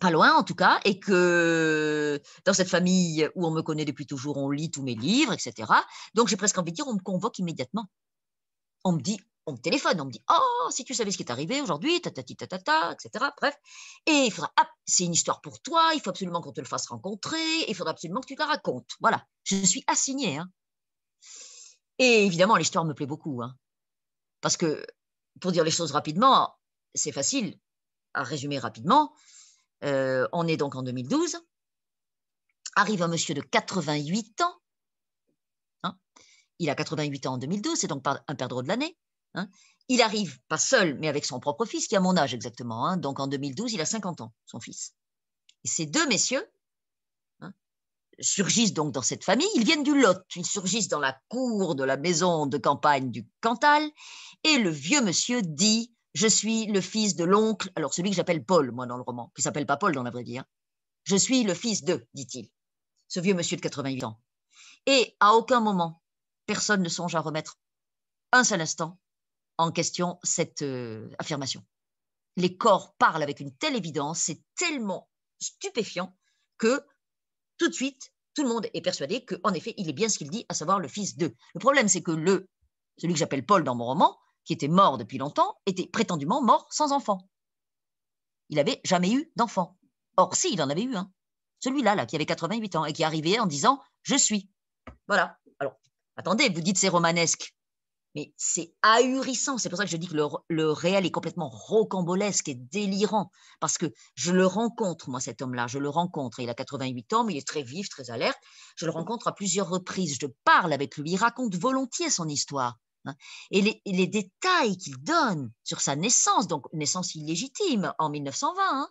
pas loin en tout cas, et que dans cette famille où on me connaît depuis toujours, on lit tous mes livres, etc. Donc j'ai presque envie de dire, on me convoque immédiatement. On me dit, on me téléphone, on me dit Oh, si tu savais ce qui est arrivé aujourd'hui, tatati tatata, etc. Bref. Et il faudra, ah, c'est une histoire pour toi, il faut absolument qu'on te le fasse rencontrer, il faudra absolument que tu la racontes. Voilà, je suis assignée. Hein. Et évidemment, l'histoire me plaît beaucoup. Hein. Parce que, pour dire les choses rapidement, c'est facile à résumer rapidement. Euh, on est donc en 2012. Arrive un monsieur de 88 ans il a 88 ans en 2012, c'est donc un perdreau de l'année. Hein. Il arrive, pas seul, mais avec son propre fils, qui a mon âge exactement. Hein. Donc en 2012, il a 50 ans, son fils. Et ces deux messieurs hein, surgissent donc dans cette famille. Ils viennent du Lot. Ils surgissent dans la cour de la maison de campagne du Cantal. Et le vieux monsieur dit Je suis le fils de l'oncle, alors celui que j'appelle Paul, moi, dans le roman, qui s'appelle pas Paul dans la vraie vie. Je suis le fils de, dit-il, ce vieux monsieur de 88 ans. Et à aucun moment, personne ne songe à remettre un seul instant en question cette euh, affirmation. Les corps parlent avec une telle évidence, c'est tellement stupéfiant que tout de suite, tout le monde est persuadé qu'en effet, il est bien ce qu'il dit, à savoir le fils de. Le problème, c'est que le, celui que j'appelle Paul dans mon roman, qui était mort depuis longtemps, était prétendument mort sans enfant. Il n'avait jamais eu d'enfant. Or, si, il en avait eu un. Celui-là, là, qui avait 88 ans et qui arrivait en disant Je suis. Voilà. Alors, attendez, vous dites c'est romanesque mais c'est ahurissant. C'est pour ça que je dis que le, réel est complètement rocambolesque et délirant, parce que je le rencontre, moi, cet homme-là, je le rencontre. Il a 88 ans, mais il est très vif, très alerte. Je le rencontre à plusieurs reprises. Je parle avec lui. Il raconte volontiers son histoire. Hein. Et les, détails qu'il donne sur sa naissance, donc naissance illégitime en 1920, hein.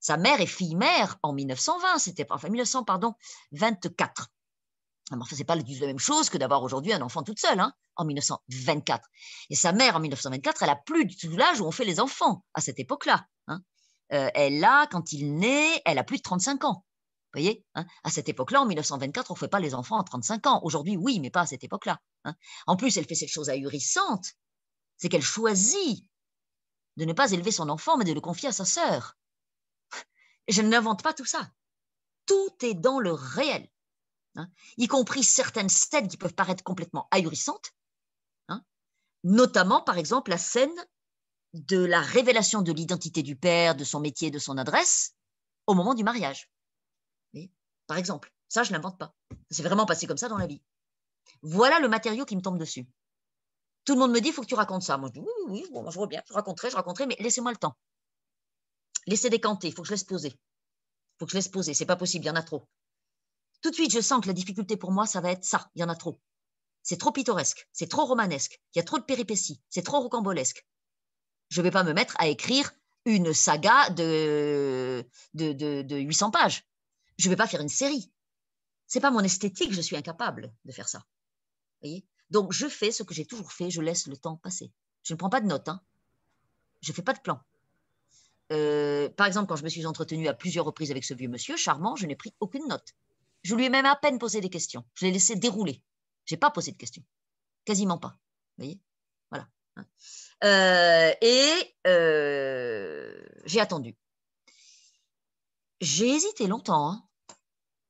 sa mère est fille-mère en 1920, c'était enfin 1900, pardon, 24. Alors, ce n'est pas la même chose que d'avoir aujourd'hui un enfant toute seule, hein, en 1924. Et sa mère, en 1924, elle a plus du tout l'âge où on fait les enfants à cette époque-là. Hein. Euh, elle a, quand il naît, elle a plus de 35 ans. Vous voyez hein. À cette époque-là, en 1924, on ne fait pas les enfants à 35 ans. Aujourd'hui, oui, mais pas à cette époque-là. En plus, elle fait cette chose ahurissante, c'est qu'elle choisit de ne pas élever son enfant, mais de le confier à sa sœur. Je n'invente pas tout ça. Tout est dans le réel. Hein, y compris certaines scènes qui peuvent paraître complètement ahurissantes, hein, notamment par exemple la scène de la révélation de l'identité du père, de son métier, de son adresse au moment du mariage. par exemple, ça je l'invente pas. C'est vraiment passé comme ça dans la vie. Voilà le matériau qui me tombe dessus. Tout le monde me dit, il faut que tu racontes ça. Moi, je dis, oui, oui, bon, je vois bien, je raconterai, je raconterai, mais laissez-moi le temps. Laissez décanter, il faut que je laisse poser. Il faut que je laisse poser, c'est pas possible, il y en a trop tout de suite, je sens que la difficulté pour moi, ça va être ça. Il y en a trop. C'est trop pittoresque, c'est trop romanesque, il y a trop de péripéties, c'est trop rocambolesque. Je ne vais pas me mettre à écrire une saga de, de, 800 pages. Je ne vais pas faire une série. C'est pas mon esthétique, je suis incapable de faire ça. Donc, je fais ce que j'ai toujours fait, je laisse le temps passer. Je ne prends pas de notes. Hein. Je ne fais pas de plan. Euh, par exemple, quand je me suis entretenue à plusieurs reprises avec ce vieux monsieur charmant, je n'ai pris aucune note. Je lui ai même à peine posé des questions. Je l'ai laissé dérouler. Je n'ai pas posé de questions. Quasiment pas. Vous voyez? Voilà. Hein. Euh, et euh, j'ai attendu. J'ai hésité longtemps, hein,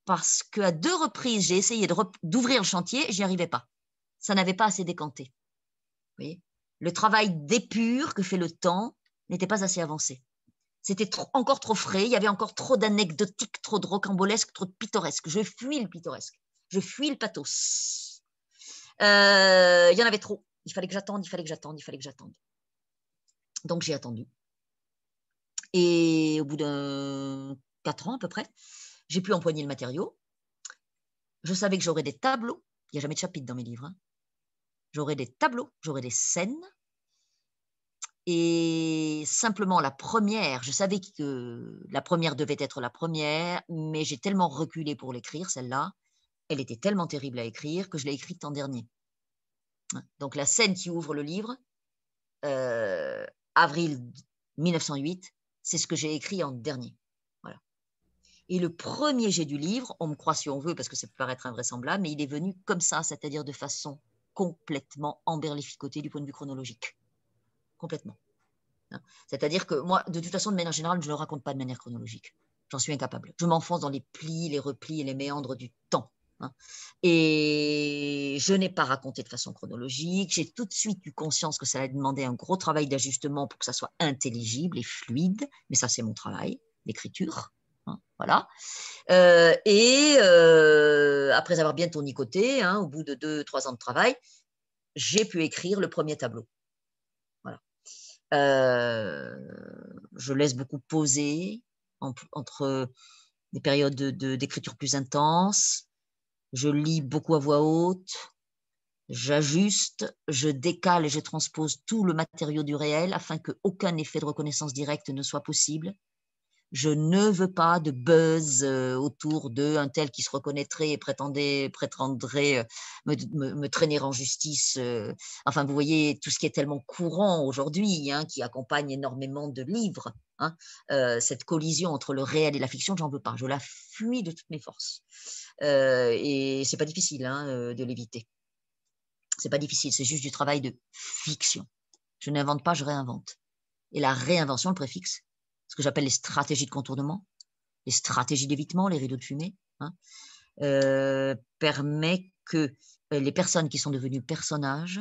parce qu'à deux reprises, j'ai essayé d'ouvrir le chantier, je n'y arrivais pas. Ça n'avait pas assez décanté. Vous voyez? Le travail d'épure que fait le temps n'était pas assez avancé. C'était encore trop frais, il y avait encore trop d'anecdotiques, trop de rocambolesques, trop de pittoresques. Je fuis le pittoresque, je fuis le pathos. Euh, il y en avait trop. Il fallait que j'attende, il fallait que j'attende, il fallait que j'attende. Donc j'ai attendu. Et au bout de quatre ans à peu près, j'ai pu empoigner le matériau. Je savais que j'aurais des tableaux. Il n'y a jamais de chapitre dans mes livres. Hein. J'aurais des tableaux, j'aurais des scènes, et simplement la première, je savais que la première devait être la première, mais j'ai tellement reculé pour l'écrire, celle-là. Elle était tellement terrible à écrire que je l'ai écrite en dernier. Donc la scène qui ouvre le livre, euh, avril 1908, c'est ce que j'ai écrit en dernier. Voilà. Et le premier jet du livre, on me croit si on veut, parce que ça peut paraître invraisemblable, mais il est venu comme ça, c'est-à-dire de façon complètement emberlificotée du point de vue chronologique complètement. Hein. C'est-à-dire que moi, de toute façon, de manière générale, je ne le raconte pas de manière chronologique. J'en suis incapable. Je m'enfonce dans les plis, les replis et les méandres du temps. Hein. Et je n'ai pas raconté de façon chronologique. J'ai tout de suite eu conscience que ça allait demander un gros travail d'ajustement pour que ça soit intelligible et fluide. Mais ça, c'est mon travail l'écriture. Hein, voilà. Euh, et euh, après avoir bien tournicoté, au bout de deux, trois ans de travail, j'ai pu écrire le premier tableau. Euh, je laisse beaucoup poser entre des périodes d'écriture plus intenses. Je lis beaucoup à voix haute. J'ajuste, je décale et je transpose tout le matériau du réel afin qu'aucun effet de reconnaissance directe ne soit possible je ne veux pas de buzz euh, autour d'un tel qui se reconnaîtrait et prétendrait, prétendrait euh, me, traîner en justice. Euh. Enfin, vous voyez tout ce qui est tellement courant aujourd'hui, hein, qui accompagne énormément de livres. Hein, cette collision entre le réel et la fiction, j'en veux pas. Je la fuis de toutes mes forces. et c'est pas difficile hein, de l'éviter. C'est pas difficile, c'est juste du travail de fiction. Je n'invente pas, je réinvente. Et la réinvention, le préfixe, ce que j'appelle les stratégies de contournement, les stratégies d'évitement, les rideaux de fumée, hein, euh, permet que euh, les personnes qui sont devenues personnages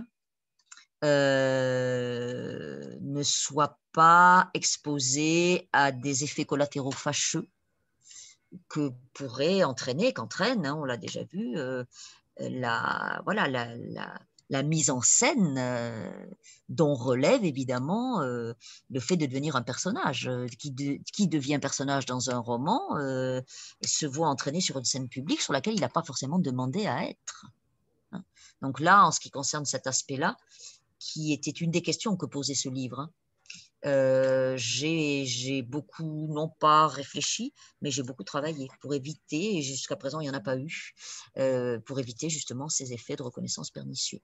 euh, ne soient pas exposées à des effets collatéraux fâcheux que pourrait entraîner, qu'entraîne, hein, on l'a déjà vu, la, voilà, la, la mise en scène euh, dont relève évidemment euh, le fait de devenir un personnage. Euh, qui, qui devient personnage dans un roman se voit entraîné sur une scène publique sur laquelle il n'a pas forcément demandé à être. Hein. Donc là, en ce qui concerne cet aspect-là, qui était une des questions que posait ce livre, hein, j'ai beaucoup, non pas réfléchi, mais j'ai beaucoup travaillé pour éviter, et jusqu'à présent il n'y en a pas eu, pour éviter justement ces effets de reconnaissance pernicieux.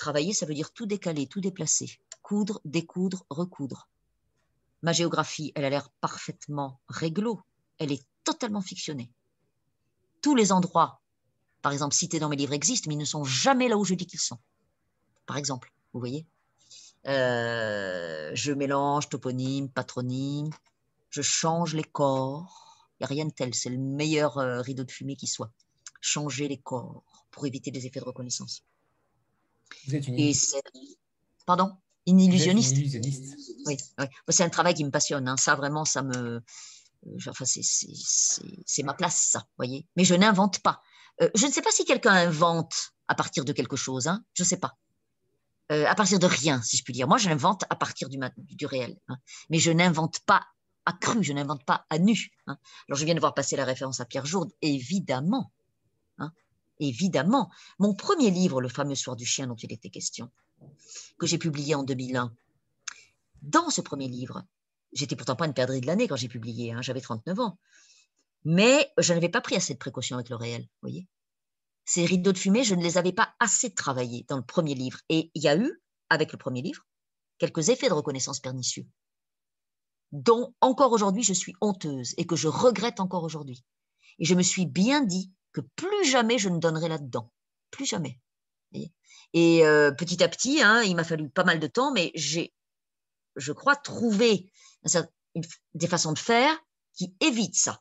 Travailler, ça veut dire tout décaler, tout déplacer. Coudre, découdre, recoudre. Ma géographie, elle a l'air parfaitement réglo. Elle est totalement fictionnée. Tous les endroits, par exemple, cités dans mes livres existent, mais ils ne sont jamais là où je dis qu'ils sont. Par exemple, vous voyez euh, Je mélange toponyme, patronyme, je change les corps. Il n'y a rien de tel, c'est le meilleur euh, rideau de fumée qui soit. Changer les corps pour éviter des effets de reconnaissance. Vous êtes une... Pardon? Une illusionniste. Oui, c'est un travail qui me passionne. Hein. Ça, vraiment, ça me. Euh, enfin, c'est ma place, ça, voyez. Mais je n'invente pas. Euh, je ne sais pas si quelqu'un invente à partir de quelque chose. Hein. Je ne sais pas. Euh, à partir de rien, si je puis dire. Moi, j'invente à partir du, du réel. Hein. Mais je n'invente pas à cru, je n'invente pas à nu. Alors, je viens de voir passer la référence à Pierre Jourde, évidemment évidemment. Mon premier livre, Le fameux Soir du chien dont il était question, que j'ai publié en 2001, dans ce premier livre, j'étais pourtant pas une perdrix de l'année quand j'ai publié, hein, j'avais 39 ans, mais je n'avais pas pris assez de précautions avec le réel, voyez. Ces rideaux de fumée, je ne les avais pas assez travaillés dans le premier livre. Et il y a eu, avec le premier livre, quelques effets de reconnaissance pernicieux, dont encore aujourd'hui je suis honteuse et que je regrette encore aujourd'hui. Et je me suis bien dit, que plus jamais je ne donnerai là-dedans. Plus jamais. Et euh, petit à petit, hein, il m'a fallu pas mal de temps, mais j'ai, je crois, trouvé des façons de faire qui évitent ça.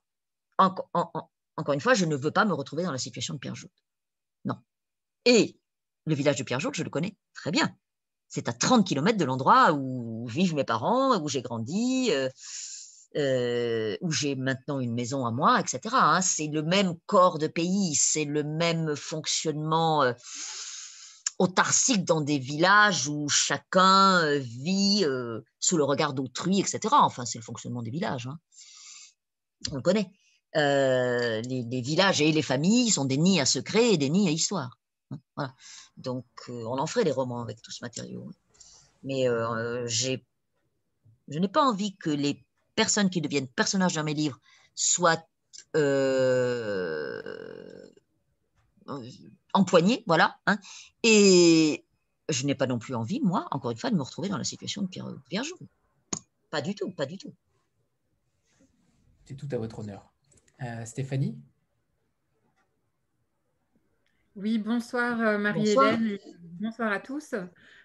encore une fois, je ne veux pas me retrouver dans la situation de Pierre Jourde. Non. Et le village de Pierre Jourde, je le connais très bien. C'est à 30 km de l'endroit où vivent mes parents, où j'ai grandi. Euh, euh, où j'ai maintenant une maison à moi, etc. Hein. C'est le même corps de pays, c'est le même fonctionnement euh, autarcique dans des villages où chacun euh, vit sous le regard d'autrui, etc. Enfin, c'est le fonctionnement des villages. Hein. On le connaît. Les, villages et les familles sont des nids à secret et des nids à histoire. Hein. Donc, on en ferait des romans avec tout ce matériau. Mais j'ai, je n'ai pas envie que les personnes qui deviennent personnages dans mes livres soient euh, empoignées, voilà. Hein. et je n'ai pas non plus envie, moi, encore une fois, de me retrouver dans la situation de Pierre, Pierre Pas du tout, pas du tout. C'est tout à votre honneur. Euh, Stéphanie? Oui, bonsoir euh, Marie-Hélène. bonsoir à tous.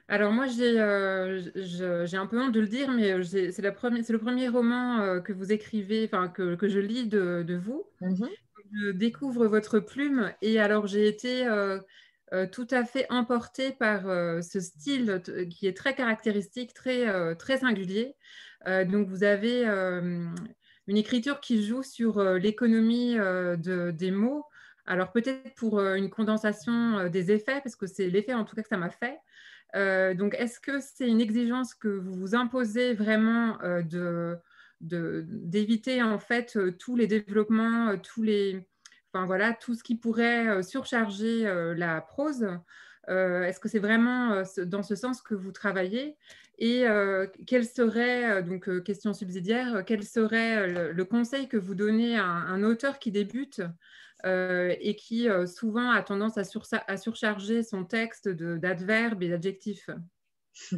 Alors moi, euh, j'ai un peu honte de le dire, mais c'est le premier roman euh, que vous écrivez, enfin que, que, je lis de, vous. Mhm. Je découvre votre plume et alors j'ai été euh, tout à fait emportée par ce style qui est très caractéristique, très, très singulier. donc vous avez une écriture qui joue sur l'économie de, des mots. Alors peut-être pour une condensation des effets, parce que c'est l'effet en tout cas que ça m'a fait. Euh, donc, est-ce que c'est une exigence que vous vous imposez vraiment euh, d'éviter en fait euh, tous les développements, tous les, voilà, tout ce qui pourrait surcharger la prose? Est-ce que c'est vraiment dans ce sens que vous travaillez? Et quel serait, donc question subsidiaire, quel serait le, conseil que vous donnez à un, auteur qui débute et qui souvent a tendance à, surcharger son texte d'adverbes et d'adjectifs.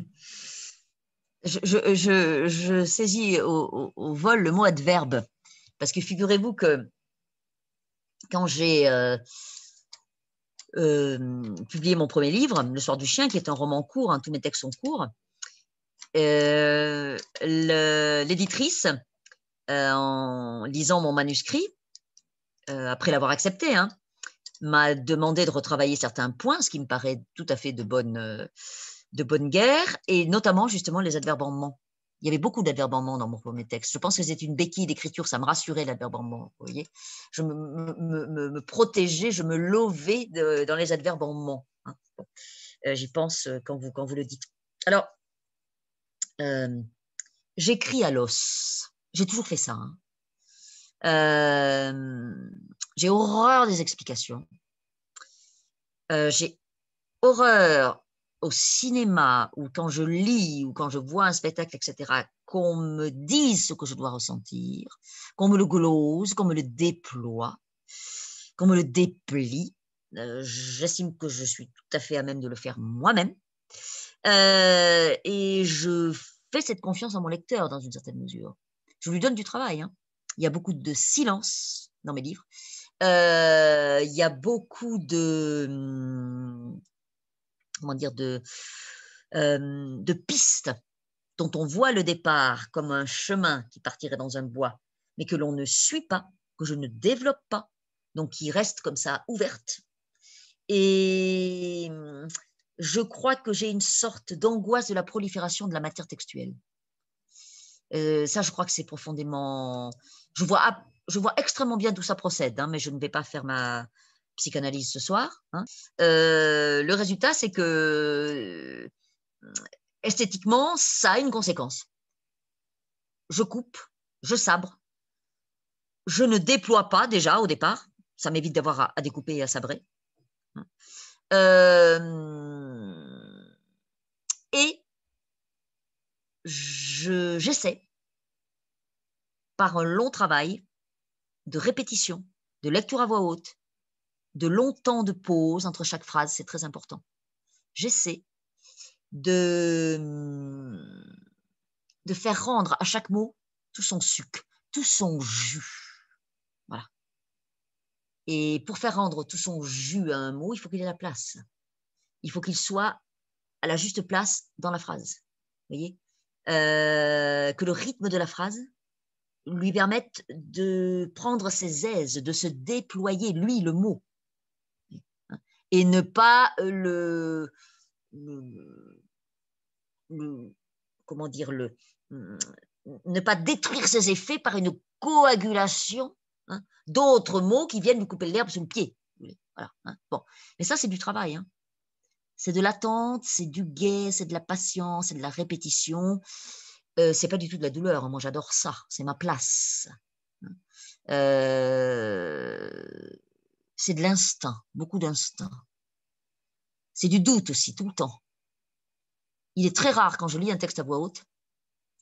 Je, saisis au, vol le mot adverbe, parce que figurez-vous que quand j'ai euh, euh, publié mon premier livre, Le soir du chien, qui est un roman court, hein, tous mes textes sont courts, euh, l'éditrice, en lisant mon manuscrit, après l'avoir accepté, hein, m'a demandé de retravailler certains points, ce qui me paraît tout à fait de bonne de bonne guerre, et notamment justement les adverbements. Il y avait beaucoup d'adverbements dans mon premier texte. Je pense que c'était une béquille d'écriture, ça me rassurait l'adverbement. Vous voyez, je me, protégeais, je me lovais dans les adverbements. Hein. Euh, j'y pense euh, quand vous, quand vous le dites. Alors, euh, j'écris à l'os. J'ai toujours fait ça. Hein. J'ai horreur des explications. j'ai horreur au cinéma ou quand je lis ou quand je vois un spectacle, etc., qu'on me dise ce que je dois ressentir, qu'on me le glose, qu'on me le déploie, qu'on me le déplie. Euh, j'estime que je suis tout à fait à même de le faire moi-même. Euh, et je fais cette confiance à mon lecteur dans une certaine mesure. Je lui donne du travail. Hein. Il y a beaucoup de silence dans mes livres. Euh, il y a beaucoup de hum, comment dire, euh, de pistes dont on voit le départ comme un chemin qui partirait dans un bois, mais que l'on ne suit pas, que je ne développe pas, donc qui reste comme ça ouverte. Et je crois que j'ai une sorte d'angoisse de la prolifération de la matière textuelle. Euh, ça, je crois que c'est profondément. Je vois, je vois extrêmement bien d'où ça procède, hein, mais je ne vais pas faire ma, psychanalyse ce soir. Hein. Euh, le résultat, c'est que euh, esthétiquement, ça a une conséquence. Je coupe, je sabre, je ne déploie pas déjà au départ, ça m'évite d'avoir à, découper et à sabrer. Hein. Euh, et j'essaie, par un long travail de répétition, de lecture à voix haute, de longs temps de pause entre chaque phrase, c'est très important. J'essaie de, de faire rendre à chaque mot tout son sucre, tout son jus. Voilà. Et pour faire rendre tout son jus à un mot, il faut qu'il ait la place. Il faut qu'il soit à la juste place dans la phrase. Voyez? Euh, Que le rythme de la phrase lui permette de prendre ses aises, de se déployer, lui, le mot, et ne pas euh, le, comment dire le ne pas détruire ses effets par une coagulation hein, d'autres mots qui viennent lui couper l'herbe sur le pied. Hein. bon. Mais ça, c'est du travail. Hein. C'est de l'attente, c'est du gai, c'est de la patience, c'est de la répétition. Euh, c'est pas du tout de la douleur. Moi, j'adore ça. C'est ma place. Euh, c'est de l'instinct, beaucoup d'instinct. C'est du doute aussi, tout le temps. Il est très rare quand je lis un texte à voix haute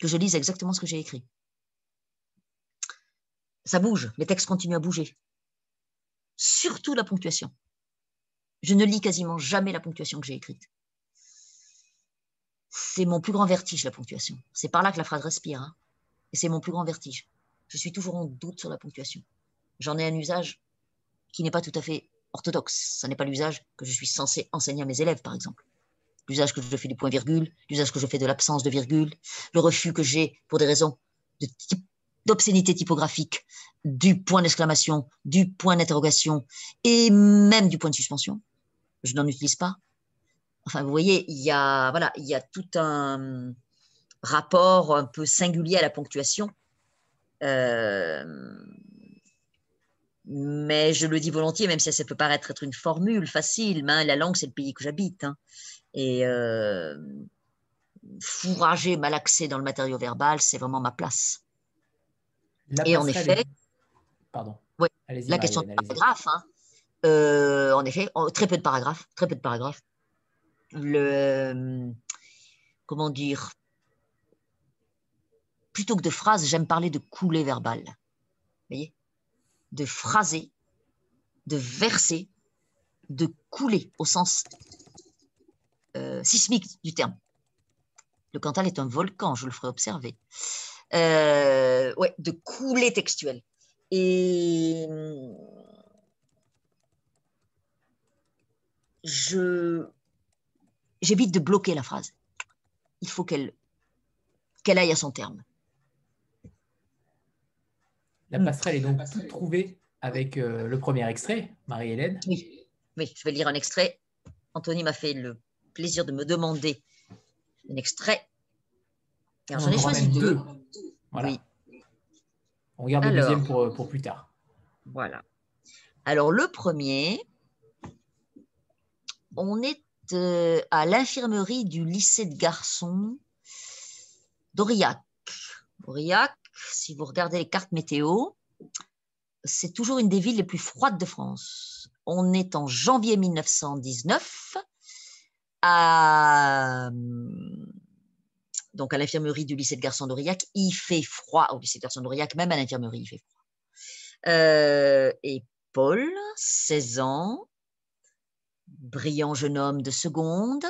que je lise exactement ce que j'ai écrit. Ça bouge, les textes continuent à bouger. Surtout la ponctuation. Je ne lis quasiment jamais la ponctuation que j'ai écrite. C'est mon plus grand vertige, la ponctuation. C'est par là que la phrase respire. Hein. Et c'est mon plus grand vertige. Je suis toujours en doute sur la ponctuation. J'en ai un usage qui n'est pas tout à fait orthodoxe. Ce n'est pas l'usage que je suis censé enseigner à mes élèves, par exemple. L'usage que je fais du point-virgule, l'usage que je fais de l'absence de virgule, le refus que j'ai pour des raisons d'obscénité typographique, du point d'exclamation, du point d'interrogation et même du point de suspension. Je n'en utilise pas. Enfin, vous voyez, il y a, voilà, il y a tout un rapport un peu singulier à la ponctuation. Euh, mais je le dis volontiers, même si ça peut paraître être une formule facile, mais hein, la langue, c'est le pays que j'habite. Hein. et euh, fourrager, malaxer dans le matériau verbal, c'est vraiment ma place. et en effet, pardon. la question de paragraphe, hein. Euh, en effet, très peu de paragraphes, très peu de paragraphes. le, comment dire, plutôt que de phrases, j'aime parler de coulée verbale. Vous voyez? De phraser, de verser, de couler au sens euh, sismique du terme. Le Cantal est un volcan, je le ferai observer. Euh, ouais, de couler textuel. Et je j'évite de bloquer la phrase. Il faut qu'elle qu'elle aille à son terme. La passerelle est donc toute trouvée avec euh, le premier extrait, Marie-Hélène. Oui. oui, je vais lire un extrait. Anthony m'a fait le plaisir de me demander un extrait. j'en ai choisi deux. Voilà. Oui. On garde le deuxième pour, pour plus tard. Voilà. Alors, le premier, on est euh, à l'infirmerie du lycée de garçons d'Aurillac. Aurillac, si vous regardez les cartes météo, c'est toujours une des villes les plus froides de France. On est en janvier 1919 à donc à l'infirmerie du lycée de garçons d'Aurillac, il fait froid au lycée de garçons d'Aurillac, même à l'infirmerie, il fait froid. Euh, et Paul, 16 ans, brillant jeune homme de seconde,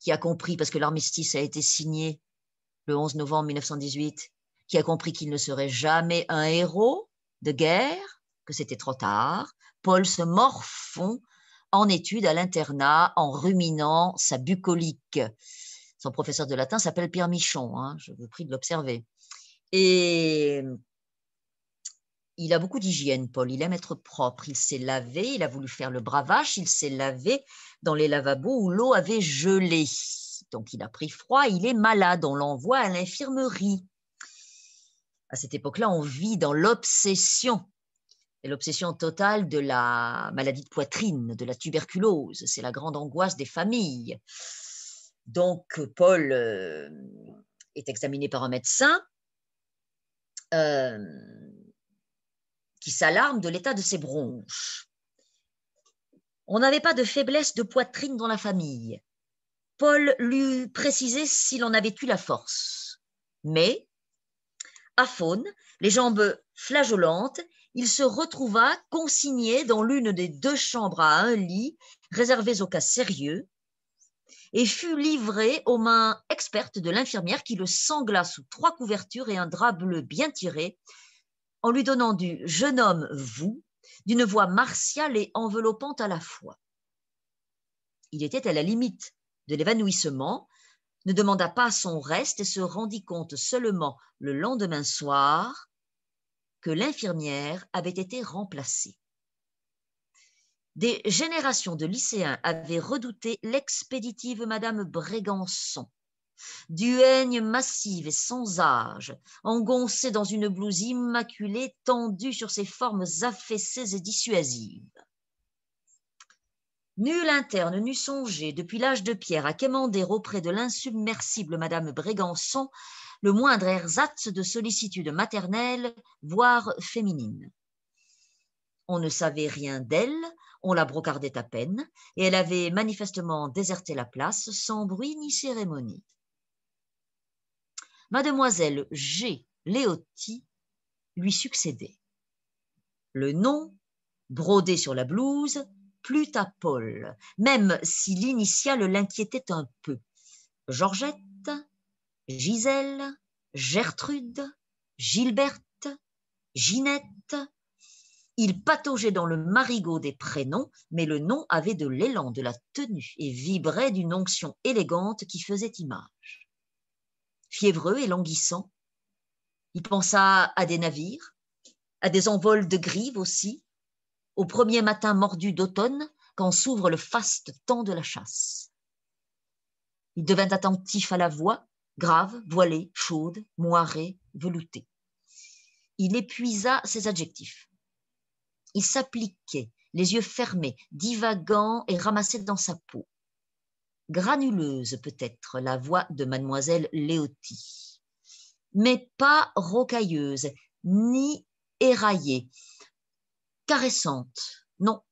qui a compris, parce que l'armistice a été signé le 11 novembre 1918, qui a compris qu'il ne serait jamais un héros de guerre, que c'était trop tard. Paul se morfond en études à l'internat en ruminant sa bucolique. Son professeur de latin s'appelle Pierre Michon, hein, je vous prie de l'observer. Et il a beaucoup d'hygiène, Paul. Il aime être propre. Il s'est lavé, il a voulu faire le bravache, il s'est lavé dans les lavabos où l'eau avait gelé. Donc il a pris froid, il est malade, on l'envoie à l'infirmerie. À cette époque-là, on vit dans l'obsession, l'obsession totale de la maladie de poitrine, de la tuberculose. C'est la grande angoisse des familles. Donc Paul euh, est examiné par un médecin. Euh, s'alarme de l'état de ses bronches. On n'avait pas de faiblesse de poitrine dans la famille. Paul lui précisait s'il en avait eu la force. Mais, à faune, les jambes flageolantes, il se retrouva consigné dans l'une des deux chambres à un lit réservées aux cas sérieux et fut livré aux mains expertes de l'infirmière qui le sangla sous trois couvertures et un drap bleu bien tiré en lui donnant du jeune homme vous d'une voix martiale et enveloppante à la fois. Il était à la limite de l'évanouissement, ne demanda pas son reste et se rendit compte seulement le lendemain soir que l'infirmière avait été remplacée. Des générations de lycéens avaient redouté l'expéditive Madame Brégançon, duègne massive et sans âge, engoncée dans une blouse immaculée tendue sur ses formes affaissées et dissuasives. Nul interne n'eût songé depuis l'âge de pierre à quémander auprès de l'insubmersible Madame Brégançon le moindre ersatz de sollicitude maternelle, voire féminine. On ne savait rien d'elle, on la brocardait à peine, et elle avait manifestement déserté la place sans bruit ni cérémonie. Mademoiselle G. Léoty lui succédait. Le nom, brodé sur la blouse, plut à Paul, même si l'initiale l'inquiétait un peu. Georgette, Gisèle, Gertrude, Gilberte, Ginette. Il pataugeait dans le marigot des prénoms, mais le nom avait de l'élan, de la tenue, et vibrait d'une onction élégante qui faisait image fiévreux et languissant. Il pensa à des navires, à des envols de grives aussi, au premier matin mordu d'automne, quand s'ouvre le faste temps de la chasse. Il devint attentif à la voix, grave, voilée, chaude, moirée, veloutée. Il épuisa ses adjectifs. Il s'appliquait, les yeux fermés, divagant et ramassé dans sa peau granuleuse peut-être la voix de mademoiselle Léoty, mais pas rocailleuse, ni éraillée, caressante, non,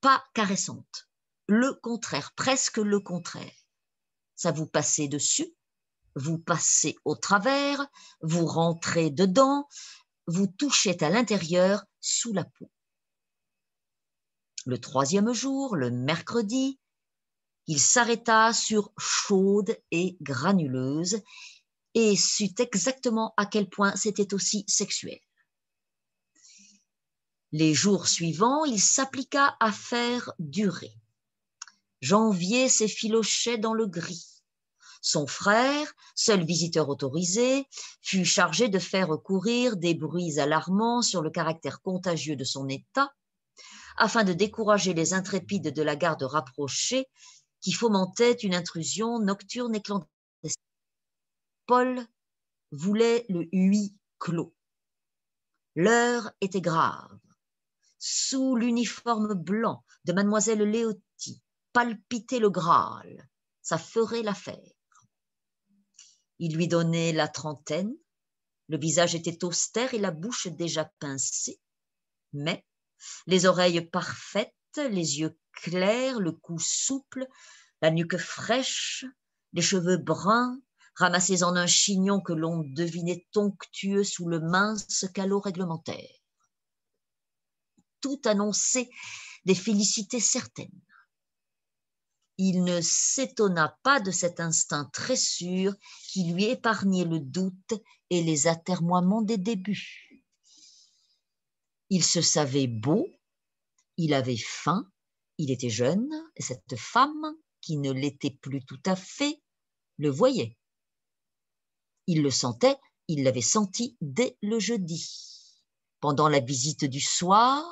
pas caressante, le contraire, presque le contraire. Ça vous passez dessus, vous passez au travers, vous rentrez dedans, vous touchez à l'intérieur sous la peau. Le troisième jour, le mercredi, il s'arrêta sur chaude et granuleuse et sut exactement à quel point c'était aussi sexuel. Les jours suivants, il s'appliqua à faire durer. Janvier s'effilochait dans le gris. Son frère, seul visiteur autorisé, fut chargé de faire courir des bruits alarmants sur le caractère contagieux de son état, afin de décourager les intrépides de la garde rapprochée qui fomentaient une intrusion nocturne et clandestine. Paul voulait le huis clos. L'heure était grave. Sous l'uniforme blanc de mademoiselle Léotie palpitait le Graal. Ça ferait l'affaire. Il lui donnait la trentaine, le visage était austère et la bouche déjà pincée, mais les oreilles parfaites, les yeux clairs, le cou souple, la nuque fraîche, les cheveux bruns, ramassés en un chignon que l'on devinait onctueux sous le mince calot réglementaire. Tout annonçait des félicités certaines il ne s'étonna pas de cet instinct très sûr qui lui épargnait le doute et les atermoiements des débuts. Il se savait beau, il avait faim, il était jeune, et cette femme, qui ne l'était plus tout à fait, le voyait. Il le sentait, il l'avait senti dès le jeudi. Pendant la visite du soir,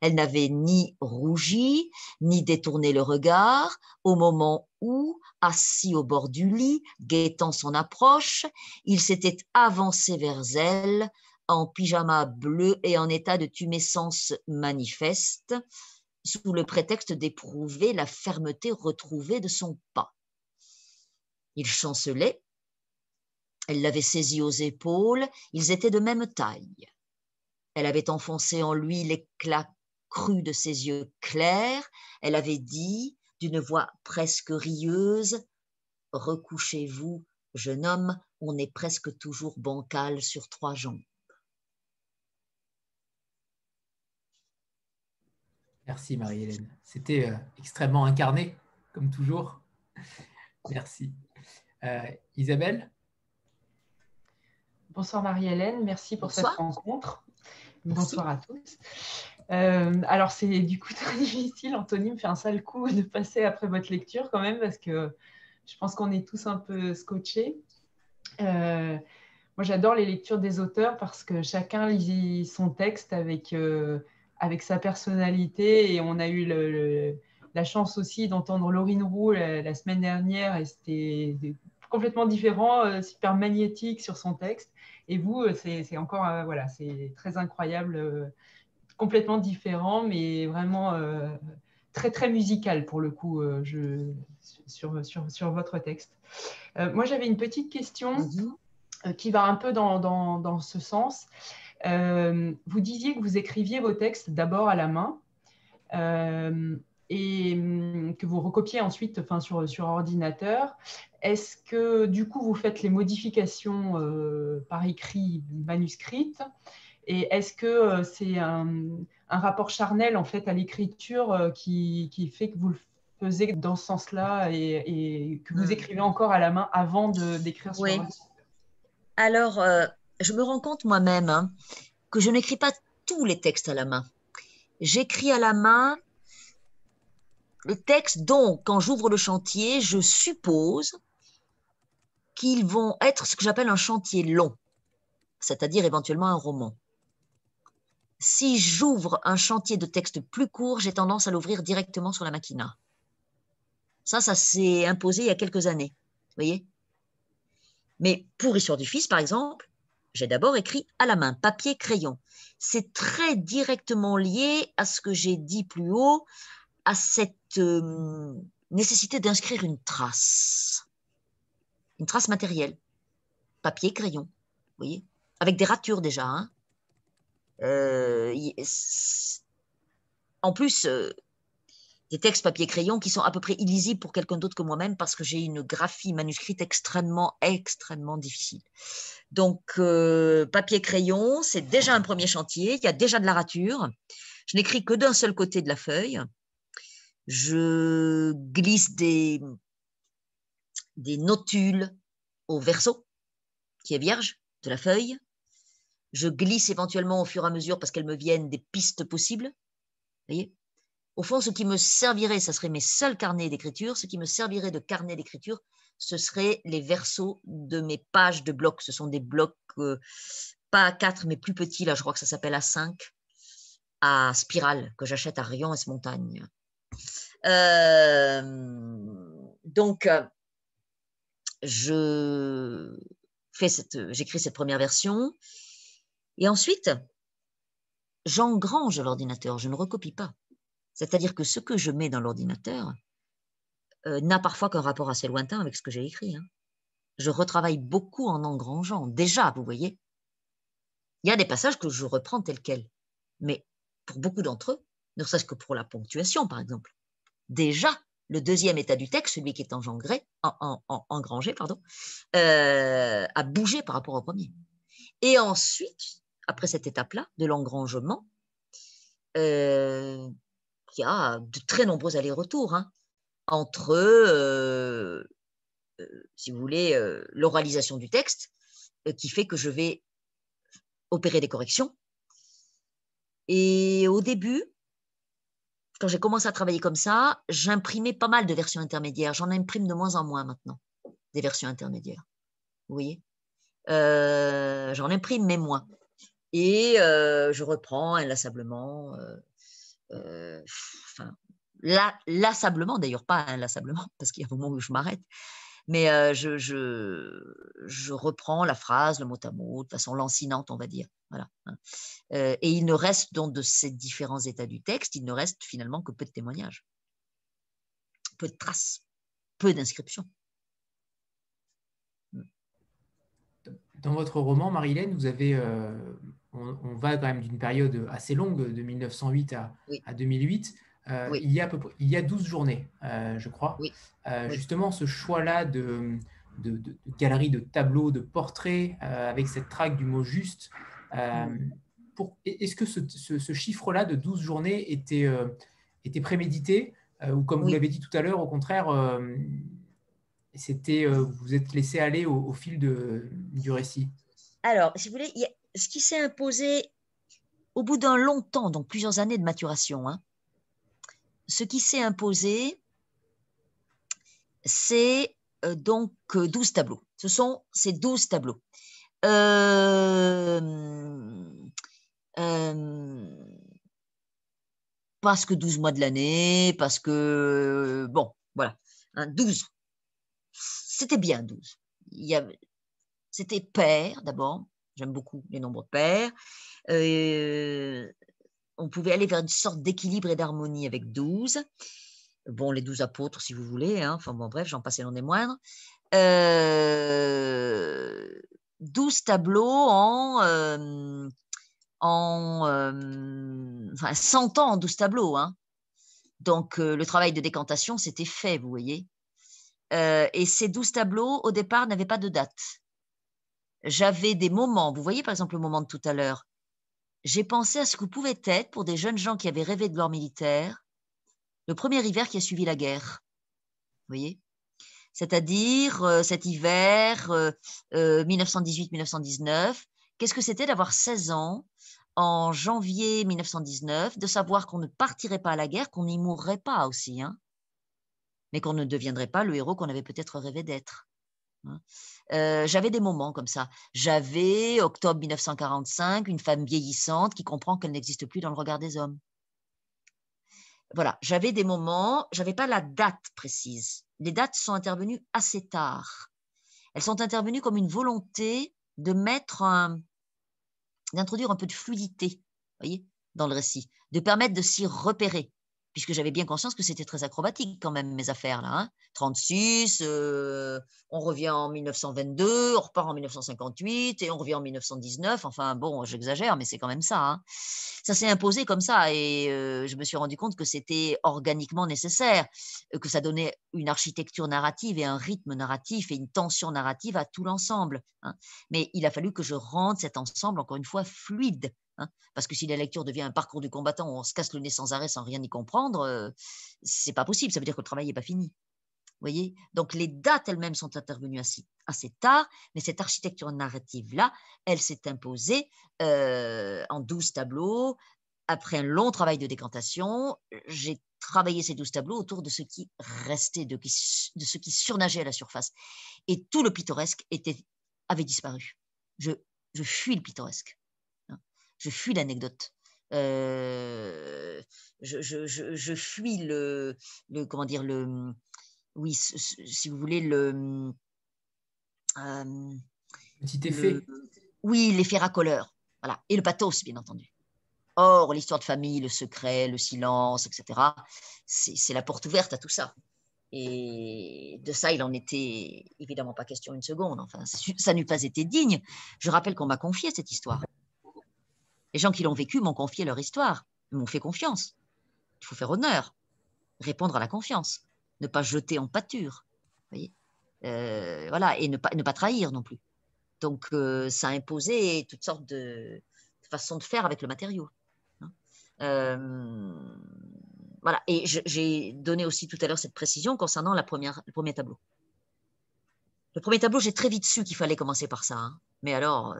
elle n'avait ni rougi, ni détourné le regard au moment où, assis au bord du lit, guettant son approche, il s'était avancé vers elle en pyjama bleu et en état de tumescence manifeste, sous le prétexte d'éprouver la fermeté retrouvée de son pas. Il chancelait, elle l'avait saisi aux épaules, ils étaient de même taille. Elle avait enfoncé en lui l'éclat cru de ses yeux clairs. Elle avait dit, d'une voix presque rieuse, Recouchez-vous, jeune homme, on est presque toujours bancal sur trois jambes. Merci Marie-Hélène. C'était euh, extrêmement incarné, comme toujours. Merci. Euh, Isabelle? Bonsoir Marie-Hélène, merci pour cette rencontre. Bonsoir à tous. Euh, alors, c'est du coup très difficile. Anthony me fait un sale coup de passer après votre lecture quand même parce que je pense qu'on est tous un peu scotchés. Euh, moi, j'adore les lectures des auteurs parce que chacun lit son texte avec, euh, avec sa personnalité et on a eu la chance aussi d'entendre Laurine Roux la, semaine dernière et c'était complètement différent, super magnétique sur son texte. Et vous, c'est encore, voilà, c'est très incroyable complètement différent, mais vraiment euh, très, très musical pour le coup euh, je, sur, sur, sur, votre texte. Euh, moi, j'avais une petite question qui va un peu dans, dans, dans ce sens. Vous disiez que vous écriviez vos textes d'abord à la main et hum, que vous recopiez ensuite enfin, sur, sur ordinateur. Est-ce que du coup vous faites les modifications par écrit manuscrites? Et est-ce que euh, c'est un, rapport charnel en fait à l'écriture euh, qui, fait que vous le faisiez dans ce sens-là et, que vous hmm. écrivez encore à la main avant d'écrire sur oui. Alors, euh, je me rends compte moi-même hein, que je n'écris pas tous les textes à la main. J'écris à la main les textes dont, quand j'ouvre le chantier, je suppose qu'ils vont être ce que j'appelle un chantier long, c'est-à-dire éventuellement un roman si j'ouvre un chantier de texte plus court, j'ai tendance à l'ouvrir directement sur la machina. Ça, ça s'est imposé il y a quelques années. Vous voyez? Mais pour Histoire du Fils, par exemple, j'ai d'abord écrit à la main, papier, crayon. C'est très directement lié à ce que j'ai dit plus haut, à cette euh, nécessité d'inscrire une trace, une trace matérielle, papier, crayon, vous voyez, avec des ratures déjà, hein. Euh, en plus, euh, des textes papier-crayon qui sont à peu près illisibles pour quelqu'un d'autre que moi-même parce que j'ai une graphie manuscrite extrêmement, extrêmement difficile. Donc, euh, papier-crayon, c'est déjà un premier chantier. Il y a déjà de la rature. Je n'écris que d'un seul côté de la feuille. Je glisse des, des notules au verso, qui est vierge, de la feuille. Je glisse éventuellement au fur et à mesure parce qu'elles me viennent des pistes possibles. voyez? Au fond, ce qui me servirait, ce serait mes seuls carnets d'écriture. Ce qui me servirait de carnet d'écriture, ce serait les versos de mes pages de blocs. Ce sont des blocs, euh, pas à 4, mais plus petits. Là, je crois que ça s'appelle à 5, à spirale, que j'achète à Rion et Montagne. Euh, donc, je fais cette, j'écris cette première version. Et ensuite, j'engrange l'ordinateur, je ne recopie pas. C'est-à-dire que ce que je mets dans l'ordinateur euh, n'a parfois qu'un rapport assez lointain avec ce que j'ai écrit. Hein. Je retravaille beaucoup en engrangeant. Déjà, vous voyez, il y a des passages que je reprends tels quels. Mais pour beaucoup d'entre eux, ne serait-ce que pour la ponctuation, par exemple, déjà, le deuxième état du texte, celui qui est engrangé, en, engrangé, pardon, euh, a bougé par rapport au premier. Et ensuite, après cette étape-là de l'engrangement, euh, il y a de très nombreux allers-retours hein, entre, euh, euh, si vous voulez, euh, l'oralisation du texte, qui fait que je vais opérer des corrections. Et au début, quand j'ai commencé à travailler comme ça, j'imprimais pas mal de versions intermédiaires. J'en imprime de moins en moins maintenant, des versions intermédiaires. Vous voyez? J'en imprime, mais moins. Et je reprends inlassablement euh, enfin, lassablement, d'ailleurs pas inlassablement, parce qu'il y a un moment où je m'arrête, mais euh, je, je, reprends la phrase, le mot à mot, de façon lancinante, on va dire. Voilà. Hein. Euh, et il ne reste donc de ces différents états du texte, il ne reste finalement que peu de témoignages, peu de traces, peu d'inscriptions. Dans votre roman, Marilène, vous avez on, va quand même d'une période assez longue, de 1908 à, 2008. Euh, il, y a il y a 12 journées, euh, je crois. Euh, justement, ce choix-là de, de, galerie de tableaux, de portraits, avec cette traque du mot juste, est-ce que ce, chiffre-là de 12 journées était, était prémédité Ou comme vous l'avez dit tout à l'heure, au contraire, c'était vous êtes laissé aller au, fil de, du récit? Alors, si vous voulez, il y a, ce qui s'est imposé au bout d'un long temps, donc plusieurs années de maturation, hein, ce qui s'est imposé, c'est euh, donc 12 tableaux. Ce sont ces 12 tableaux. Euh, euh, parce que 12 mois de l'année, parce que, bon, voilà, 12. Hein, c'était bien 12. C'était père d'abord, J'aime beaucoup les nombres pairs. Euh, on pouvait aller vers une sorte d'équilibre et d'harmonie avec 12. Bon, les 12 apôtres, si vous voulez. Hein. Enfin, bon, bref, j'en passe non des moindres. Euh, 12 tableaux en, euh, en euh, enfin, 100 ans en 12 tableaux. Hein. Donc, le travail de décantation, c'était fait, vous voyez. et ces 12 tableaux, au départ, n'avaient pas de date j'avais des moments, vous voyez par exemple le moment de tout à l'heure, j'ai pensé à ce que pouvait être pour des jeunes gens qui avaient rêvé de gloire militaire le premier hiver qui a suivi la guerre. Vous voyez? C'est-à-dire euh, cet hiver 1918-1919, euh, euh, qu'est-ce que c'était d'avoir 16 ans en janvier 1919, de savoir qu'on ne partirait pas à la guerre, qu'on n'y mourrait pas aussi, hein, mais qu'on ne deviendrait pas le héros qu'on avait peut-être rêvé d'être. Hein. Euh, j'avais des moments comme ça. J'avais, octobre 1945, une femme vieillissante qui comprend qu'elle n'existe plus dans le regard des hommes. Voilà, j'avais des moments, j'avais pas la date précise. Les dates sont intervenues assez tard. Elles sont intervenues comme une volonté de mettre un, d'introduire un peu de fluidité, voyez, dans le récit, de permettre de s'y repérer. Puisque j'avais bien conscience que c'était très acrobatique quand même mes affaires là. 36, hein. euh, on revient en 1922, on repart en 1958 et on revient en 1919. Enfin bon, j'exagère, mais c'est quand même ça. Hein. Ça s'est imposé comme ça et euh, je me suis rendu compte que c'était organiquement nécessaire, euh, que ça donnait une architecture narrative et un rythme narratif et une tension narrative à tout l'ensemble. Hein. Mais il a fallu que je rende cet ensemble encore une fois fluide Hein. parce que si la lecture devient un parcours du combattant où on se casse le nez sans arrêt sans rien y comprendre, euh, c'est pas possible. Ça veut dire que le travail n'est pas fini. voyez? Donc les dates elles-mêmes sont intervenues assez, tard, mais cette architecture narrative-là, elle s'est imposée euh, en douze tableaux. Après un long travail de décantation, j'ai travaillé ces douze tableaux autour de ce qui restait, de, ce qui surnageait à la surface. Et tout le pittoresque avait disparu. Je fuis le pittoresque je fuis l'anecdote. Euh, je, fuis le, le, comment dire le oui si vous voulez le euh, petit effet oui l'effet racoleur voilà et le pathos bien entendu or l'histoire de famille le secret le silence etc c'est la porte ouverte à tout ça et de ça, il en était évidemment pas question une seconde. Enfin, ça n'eût pas été digne. Je rappelle qu'on m'a confié cette histoire. Les gens qui l'ont vécu m'ont confié leur histoire, m'ont fait confiance. Il faut faire honneur, répondre à la confiance, ne pas jeter en pâture. Euh, voilà, et ne pas, ne pas trahir non plus. Donc, euh, ça a imposé toutes sortes de, façons de faire avec le matériau. Hein. Euh, voilà, et j'ai donné aussi tout à l'heure cette précision concernant la première, le premier tableau. Le premier tableau, j'ai très vite su qu'il fallait commencer par ça. Hein. Mais alors,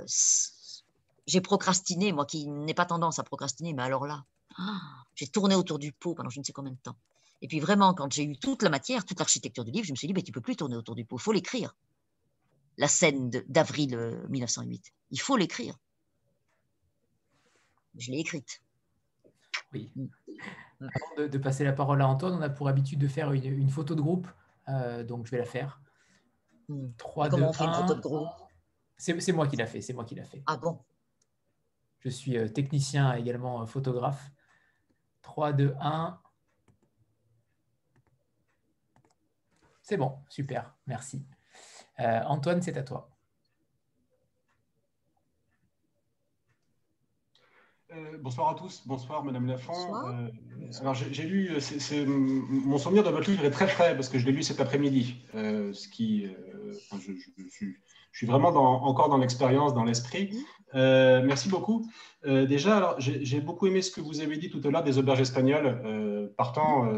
j'ai procrastiné, moi qui n'ai pas tendance à procrastiner, mais alors là, ah, j'ai tourné autour du pot pendant je ne sais combien de temps. Et puis vraiment, quand j'ai eu toute la matière, toute l'architecture du livre, je me suis dit, mais tu peux plus tourner autour du pot, il faut l'écrire. La scène d'avril 1908, euh, il faut l'écrire. Je l'ai écrite. Oui. Mm. Avant de, passer la parole à Antoine, on a pour habitude de faire une, photo de groupe, euh, donc je vais la faire. 3, 2, 1. photo de groupe? C'est moi qui l'a fait, c'est moi qui l'a fait. Ah bon? Je suis euh, technicien également euh, photographe. 3, 2, 1. C'est bon, super, merci. Euh, Antoine, c'est à toi. bonsoir à tous, bonsoir Madame Lafont. alors j'ai lu, mon souvenir de votre livre est très frais parce que je l'ai lu cet après-midi, ce qui, je, suis vraiment encore dans l'expérience, dans l'esprit. Euh, merci beaucoup. Euh, déjà, j'ai beaucoup aimé ce que vous avez dit tout à l'heure des auberges espagnoles. Euh, partant,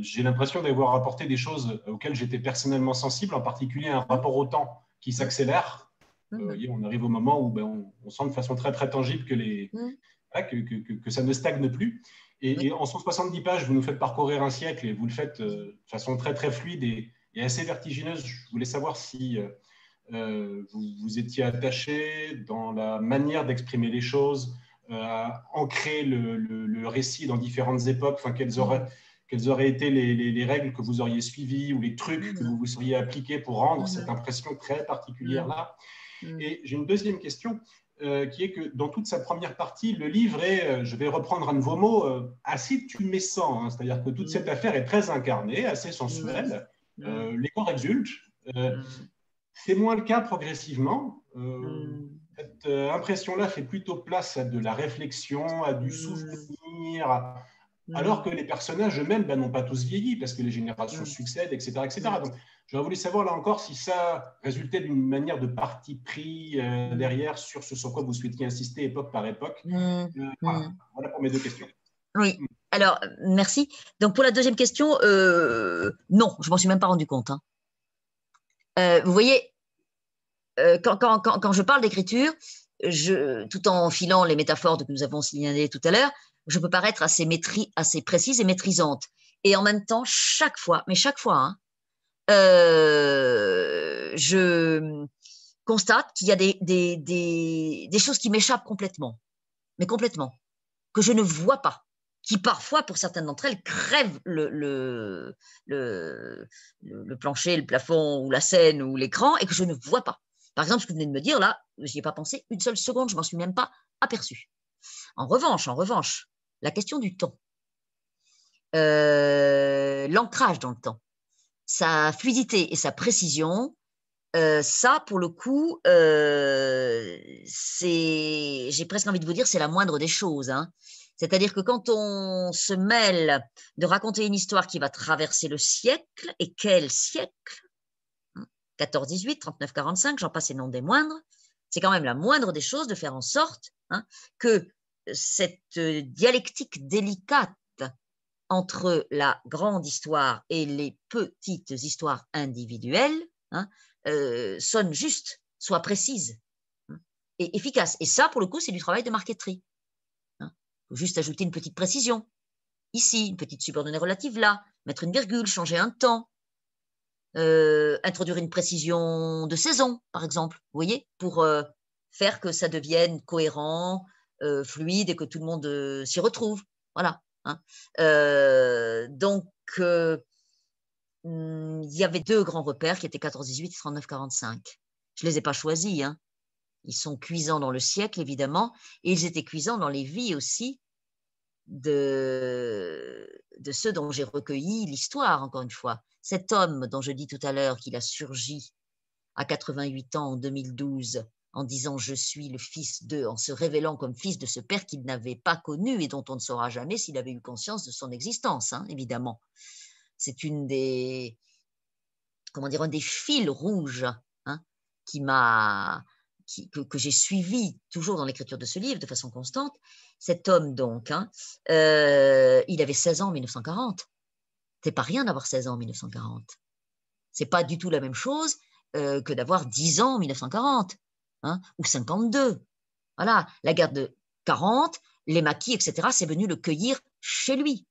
j'ai l'impression d'avoir apporté des choses auxquelles j'étais personnellement sensible, en particulier un rapport au temps qui s'accélère. Mmh. on arrive au moment où ben, on, sent de façon très très tangible que, les, que, ça ne stagne plus. Et, en 170 pages, vous nous faites parcourir un siècle et vous le faites de façon très très fluide et, et assez vertigineuse. Je voulais savoir si euh, vous, vous, étiez attaché dans la manière d'exprimer les choses, euh, à ancrer le, récit dans différentes époques, enfin, quelles, auraient, quelles auraient été les, règles que vous auriez suivies ou les trucs que vous vous seriez appliqués pour rendre cette impression très particulière-là? Et j'ai une deuxième question. Euh, qui est que dans toute sa première partie, le livre est, je vais reprendre un de vos mots, assez tumescent. Hein. C'est-à-dire que toute cette affaire est très incarnée, assez sensuelle. les corps exultent. C'est moins le cas progressivement. Euh, hmm. Cette euh, impression-là fait plutôt place à de la réflexion, à du hmm. souvenir, hmm. alors que les personnages eux-mêmes ben, n'ont pas tous vieilli parce que les générations succèdent, etc. etc. Donc, j'aurais voulu savoir là encore si ça résultait d'une manière de parti pris euh, derrière sur ce sur quoi vous souhaitiez insister époque par époque. voilà. pour mes deux questions. Oui. Alors, merci. Donc, pour la deuxième question, non, je ne m'en suis même pas rendu compte. Hein. vous voyez, euh, quand, je parle d'écriture, tout en filant les métaphores que nous avons signalées tout à l'heure, je peux paraître assez, assez précise et maîtrisante. Et en même temps, chaque fois, mais chaque fois, hein, euh, je constate qu'il y a des, choses qui m'échappent complètement, mais complètement, que je ne vois pas, qui parfois, pour certaines d'entre elles, crèvent le, le, plancher, le plafond ou la scène ou l'écran et que je ne vois pas. Par exemple, ce que vous venez de me dire là, je n'y ai pas pensé une seule seconde, je m'en suis même pas aperçu. En revanche, en revanche, la question du temps. euh, l'ancrage dans le temps, sa fluidité et sa précision, euh, ça, pour le coup, euh, c'est, j'ai presque envie de vous dire, c'est la moindre des choses. Hein. C'est-à-dire que quand on se mêle de raconter une histoire qui va traverser le siècle, et quel siècle? 14-18, 39-45, j'en passe les noms des moindres, c'est quand même la moindre des choses de faire en sorte hein, que cette dialectique délicate entre la grande histoire et les petites histoires individuelles hein, euh, sonne juste, soit précise hein, et efficace. Et ça, pour le coup, c'est du travail de marqueterie. Faut juste ajouter une petite précision. Ici, une petite subordonnée relative là, mettre une virgule, changer un temps, euh, introduire une précision de saison, par exemple, vous voyez, pour euh, faire que ça devienne cohérent, fluide et que tout le monde s'y retrouve. Voilà. Hein. donc, Hum, il y avait deux grands repères qui étaient 14-18 et 39-45. Je ne les ai pas choisis. Hein. Ils sont cuisants dans le siècle, évidemment, et ils étaient cuisants dans les vies aussi de, de ceux dont j'ai recueilli l'histoire, encore une fois. Cet homme dont je dis tout à l'heure qu'il a surgi à 88 ans en 2012 en disant je suis le fils de, en se révélant comme fils de ce père qu'il n'avait pas connu et dont on ne saura jamais s'il avait eu conscience de son existence, hein, évidemment c'est une des, comment dire, un des fils rouges hein, qui m'a, que, j'ai suivi toujours dans l'écriture de ce livre de façon constante. Cet homme, donc, hein, euh, il avait 16 ans en 1940. C'est pas rien d'avoir 16 ans en 1940. C'est pas du tout la même chose euh, que d'avoir 10 ans en 1940 hein, ou 52. Voilà, la guerre de 40, les maquis, etc., c'est venu le cueillir chez lui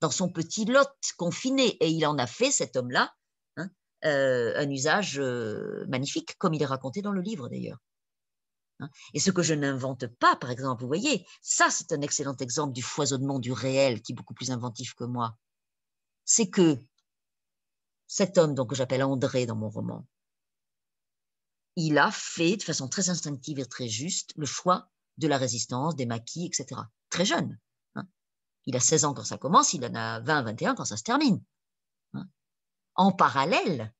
dans son petit lot confiné. Et il en a fait, cet homme-là, hein, euh, un usage magnifique, comme il est raconté dans le livre d'ailleurs. Hein. Et ce que je n'invente pas, par exemple, vous voyez, ça c'est un excellent exemple du foisonnement du réel qui est beaucoup plus inventif que moi. C'est que cet homme, donc, que j'appelle André dans mon roman, il a fait de façon très instinctive et très juste le choix de la résistance, des maquis, etc. Très jeune. Il a 16 ans quand ça commence, il en a 20, 21 quand ça se termine. Hein. En parallèle,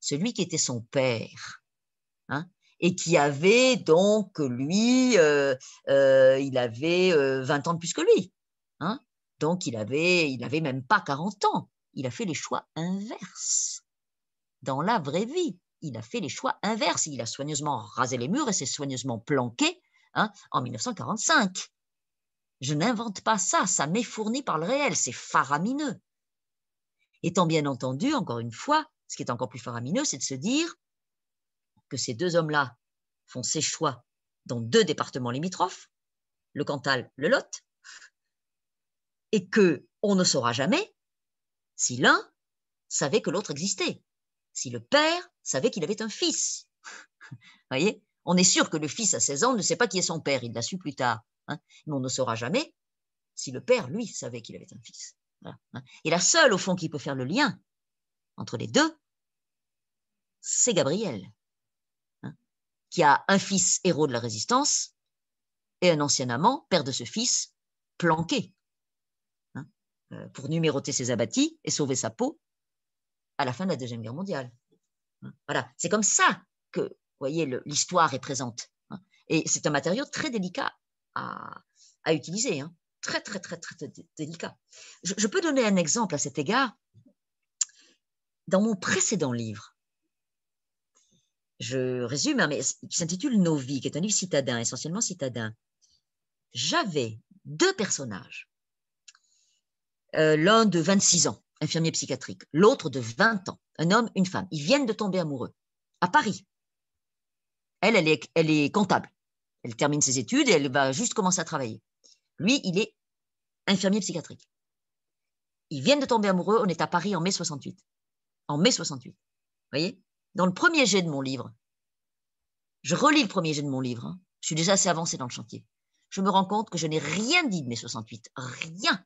celui qui était son père, hein, et qui avait donc, lui, euh, euh, il avait 20 euh, ans de plus que lui. Hein. donc, il avait, il avait même pas 40 ans. Il a fait les choix inverses. Dans la vraie vie, il a fait les choix inverses. Il a soigneusement rasé les murs et s'est soigneusement planqué en 1945. Je n'invente pas ça, ça m'est fourni par le réel, c'est faramineux. Étant bien entendu, encore une fois, ce qui est encore plus faramineux, c'est de se dire que ces deux hommes-là font ces choix dans deux départements limitrophes, le Cantal, le Lot, et que on ne saura jamais si l'un savait que l'autre existait, si le père savait qu'il avait un fils. voyez On est sûr que le fils à 16 ans ne sait pas qui est son père, il l'a su plus tard. Hein. mais on ne saura jamais si le père, lui, savait qu'il avait un fils. Hein. Et la seule, au fond, qui peut faire le lien entre les deux, c'est Gabriel, qui a un fils héros de la résistance et un ancien amant, père de ce fils, planqué, euh, pour numéroter ses abattis et sauver sa peau à la fin de la Deuxième Guerre mondiale. Voilà, c'est comme ça que, voyez, l'histoire est présente. Et c'est un matériau très délicat à, utiliser. Hein. Très, très, très, très, délicat. Je, peux donner un exemple à cet égard. Dans mon précédent livre, je résume, hein, qui s'intitule Nos vies, qui est un livre citadin, essentiellement citadin. J'avais deux personnages. Euh, l'un de 26 ans, infirmier psychiatrique, l'autre de 20 ans, un homme, une femme. Ils viennent de tomber amoureux à Paris. Elle, elle est, elle est comptable. Elle termine ses études et elle va juste commencer à travailler. Lui, il est infirmier psychiatrique. Ils viennent de tomber amoureux, on est à Paris en mai 68. En mai 68. Vous voyez? Dans le premier jet de mon livre, je relis le premier jet de mon livre, hein. je suis déjà assez avancé dans le chantier. Je me rends compte que je n'ai rien dit de mai 68. Rien.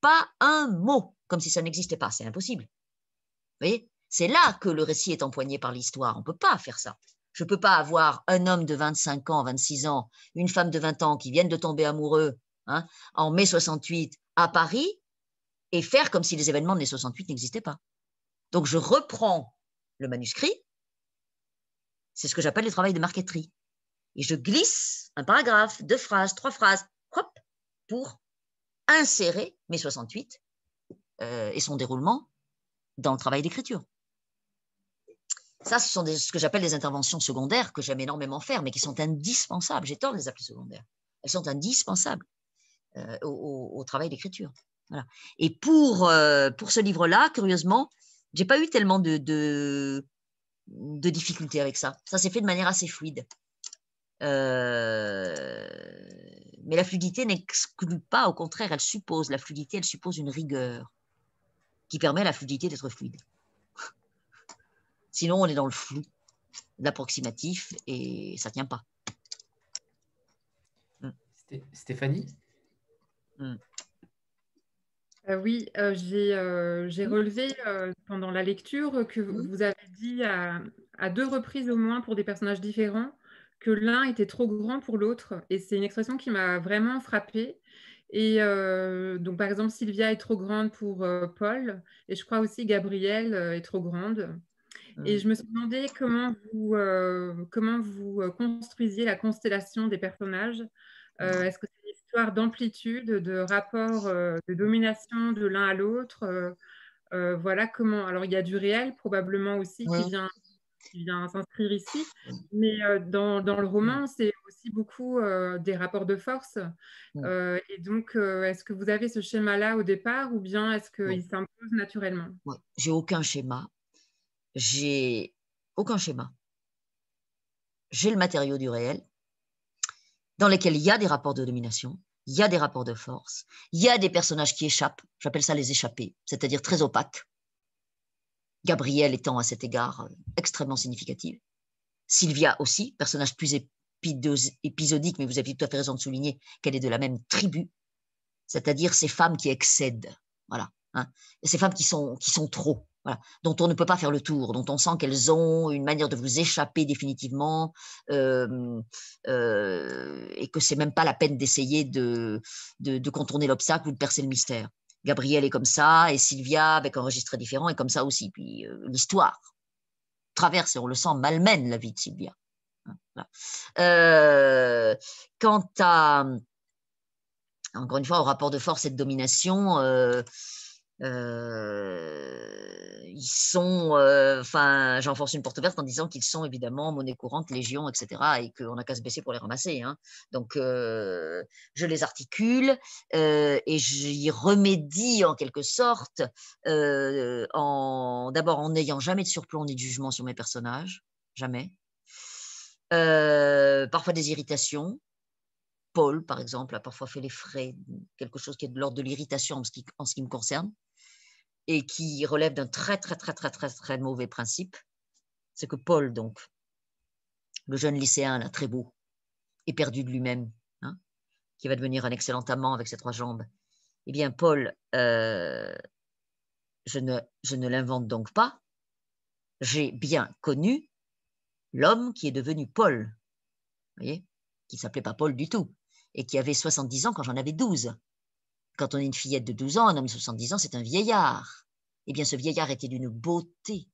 Pas un mot, comme si ça n'existait pas. C'est impossible. Vous voyez? C'est là que le récit est empoigné par l'histoire. On ne peut pas faire ça. Je ne peux pas avoir un homme de 25 ans, 26 ans, une femme de 20 ans qui viennent de tomber amoureux hein, en mai 68 à Paris et faire comme si les événements de mai 68 n'existaient pas. Donc, je reprends le manuscrit, c'est ce que j'appelle le travail de marqueterie, et je glisse un paragraphe, deux phrases, trois phrases, hop, pour insérer mai 68 euh, et son déroulement dans le travail d'écriture. Ça, ce sont ce que j'appelle des interventions secondaires que j'aime énormément faire, mais qui sont indispensables. J'ai tort de les appeler secondaires. Elles sont indispensables euh, au, travail d'écriture. Et pour, euh, pour ce livre-là, curieusement, j'ai pas eu tellement de, de difficultés avec ça. Ça s'est fait de manière assez fluide. Euh, mais la fluidité n'exclut pas, au contraire, elle suppose, la fluidité, elle suppose une rigueur qui permet à la fluidité d'être fluide. Sinon, on est dans le flou, l'approximatif, et ça ne tient pas. Stéphanie? Hmm. Euh, Oui, euh, euh, j'ai relevé pendant la lecture que vous avez dit à, deux reprises au moins pour des personnages différents que l'un était trop grand pour l'autre. Et c'est une expression qui m'a vraiment frappée. Et donc, par exemple, Sylvia est trop grande pour Paul, et je crois aussi Gabrielle est trop grande. Et mmh. je me suis demandé comment vous, comment vous construisiez la constellation des personnages. Est-ce que histoire d'amplitude, de rapport de domination de l'un à l'autre Voilà comment. Alors, il y a du réel probablement aussi qui vient qui vient s'inscrire ici. Mais dans, dans, le roman, c'est aussi beaucoup des rapports de force. et donc, est-ce que vous avez ce schéma-là au départ ou bien est-ce qu'il s'impose naturellement? J'ai aucun schéma j'ai aucun schéma. J'ai le matériau du réel dans lequel il y a des rapports de domination, il y a des rapports de force, il y a des personnages qui échappent, j'appelle ça les échappés, c'est-à-dire très opaques. Gabrielle étant à cet égard euh, extrêmement significative. Sylvia aussi, personnage plus épisodique, mais vous avez tout à fait raison de souligner qu'elle est de la même tribu, c'est-à-dire ces femmes qui excèdent, voilà, hein, ces femmes qui sont, qui sont trop, dont on ne peut pas faire le tour, dont on sent qu'elles ont une manière de vous échapper définitivement euh, euh, et que c'est même pas la peine d'essayer de, contourner l'obstacle ou de percer le mystère. Gabrielle est comme ça et Sylvia, avec un registre différent, est comme ça aussi. Puis euh, l'histoire traverse et on le sent malmène la vie de Sylvia. Quant à, encore une fois, au rapport de force et de domination, euh, ils sont, euh, enfin, j'enfonce une porte ouverte en disant qu'ils sont évidemment monnaie courante, légion, etc., et qu'on n'a qu'à se baisser pour les ramasser. Hein. Donc, euh, je les articule et j'y remédie en quelque sorte, en d'abord en n'ayant jamais de surplomb ni de jugement sur mes personnages, jamais. parfois des irritations, Paul, par exemple, a parfois fait les frais, quelque chose qui est de l'ordre de l'irritation en, ce qui me concerne et qui relève d'un très, très, très, très, très, très mauvais principe, c'est que Paul, donc, le jeune lycéen, là, très beau, est perdu de lui-même, hein, qui va devenir un excellent amant avec ses trois jambes. Eh bien, Paul, euh, je ne, l'invente donc pas. J'ai bien connu l'homme qui est devenu Paul, voyez, qui s'appelait pas Paul du tout, et qui avait 70 ans quand j'en avais 12. Quand on est une fillette de 12 ans, un homme de 70 ans, c'est un vieillard. Eh bien, ce vieillard était d'une beauté,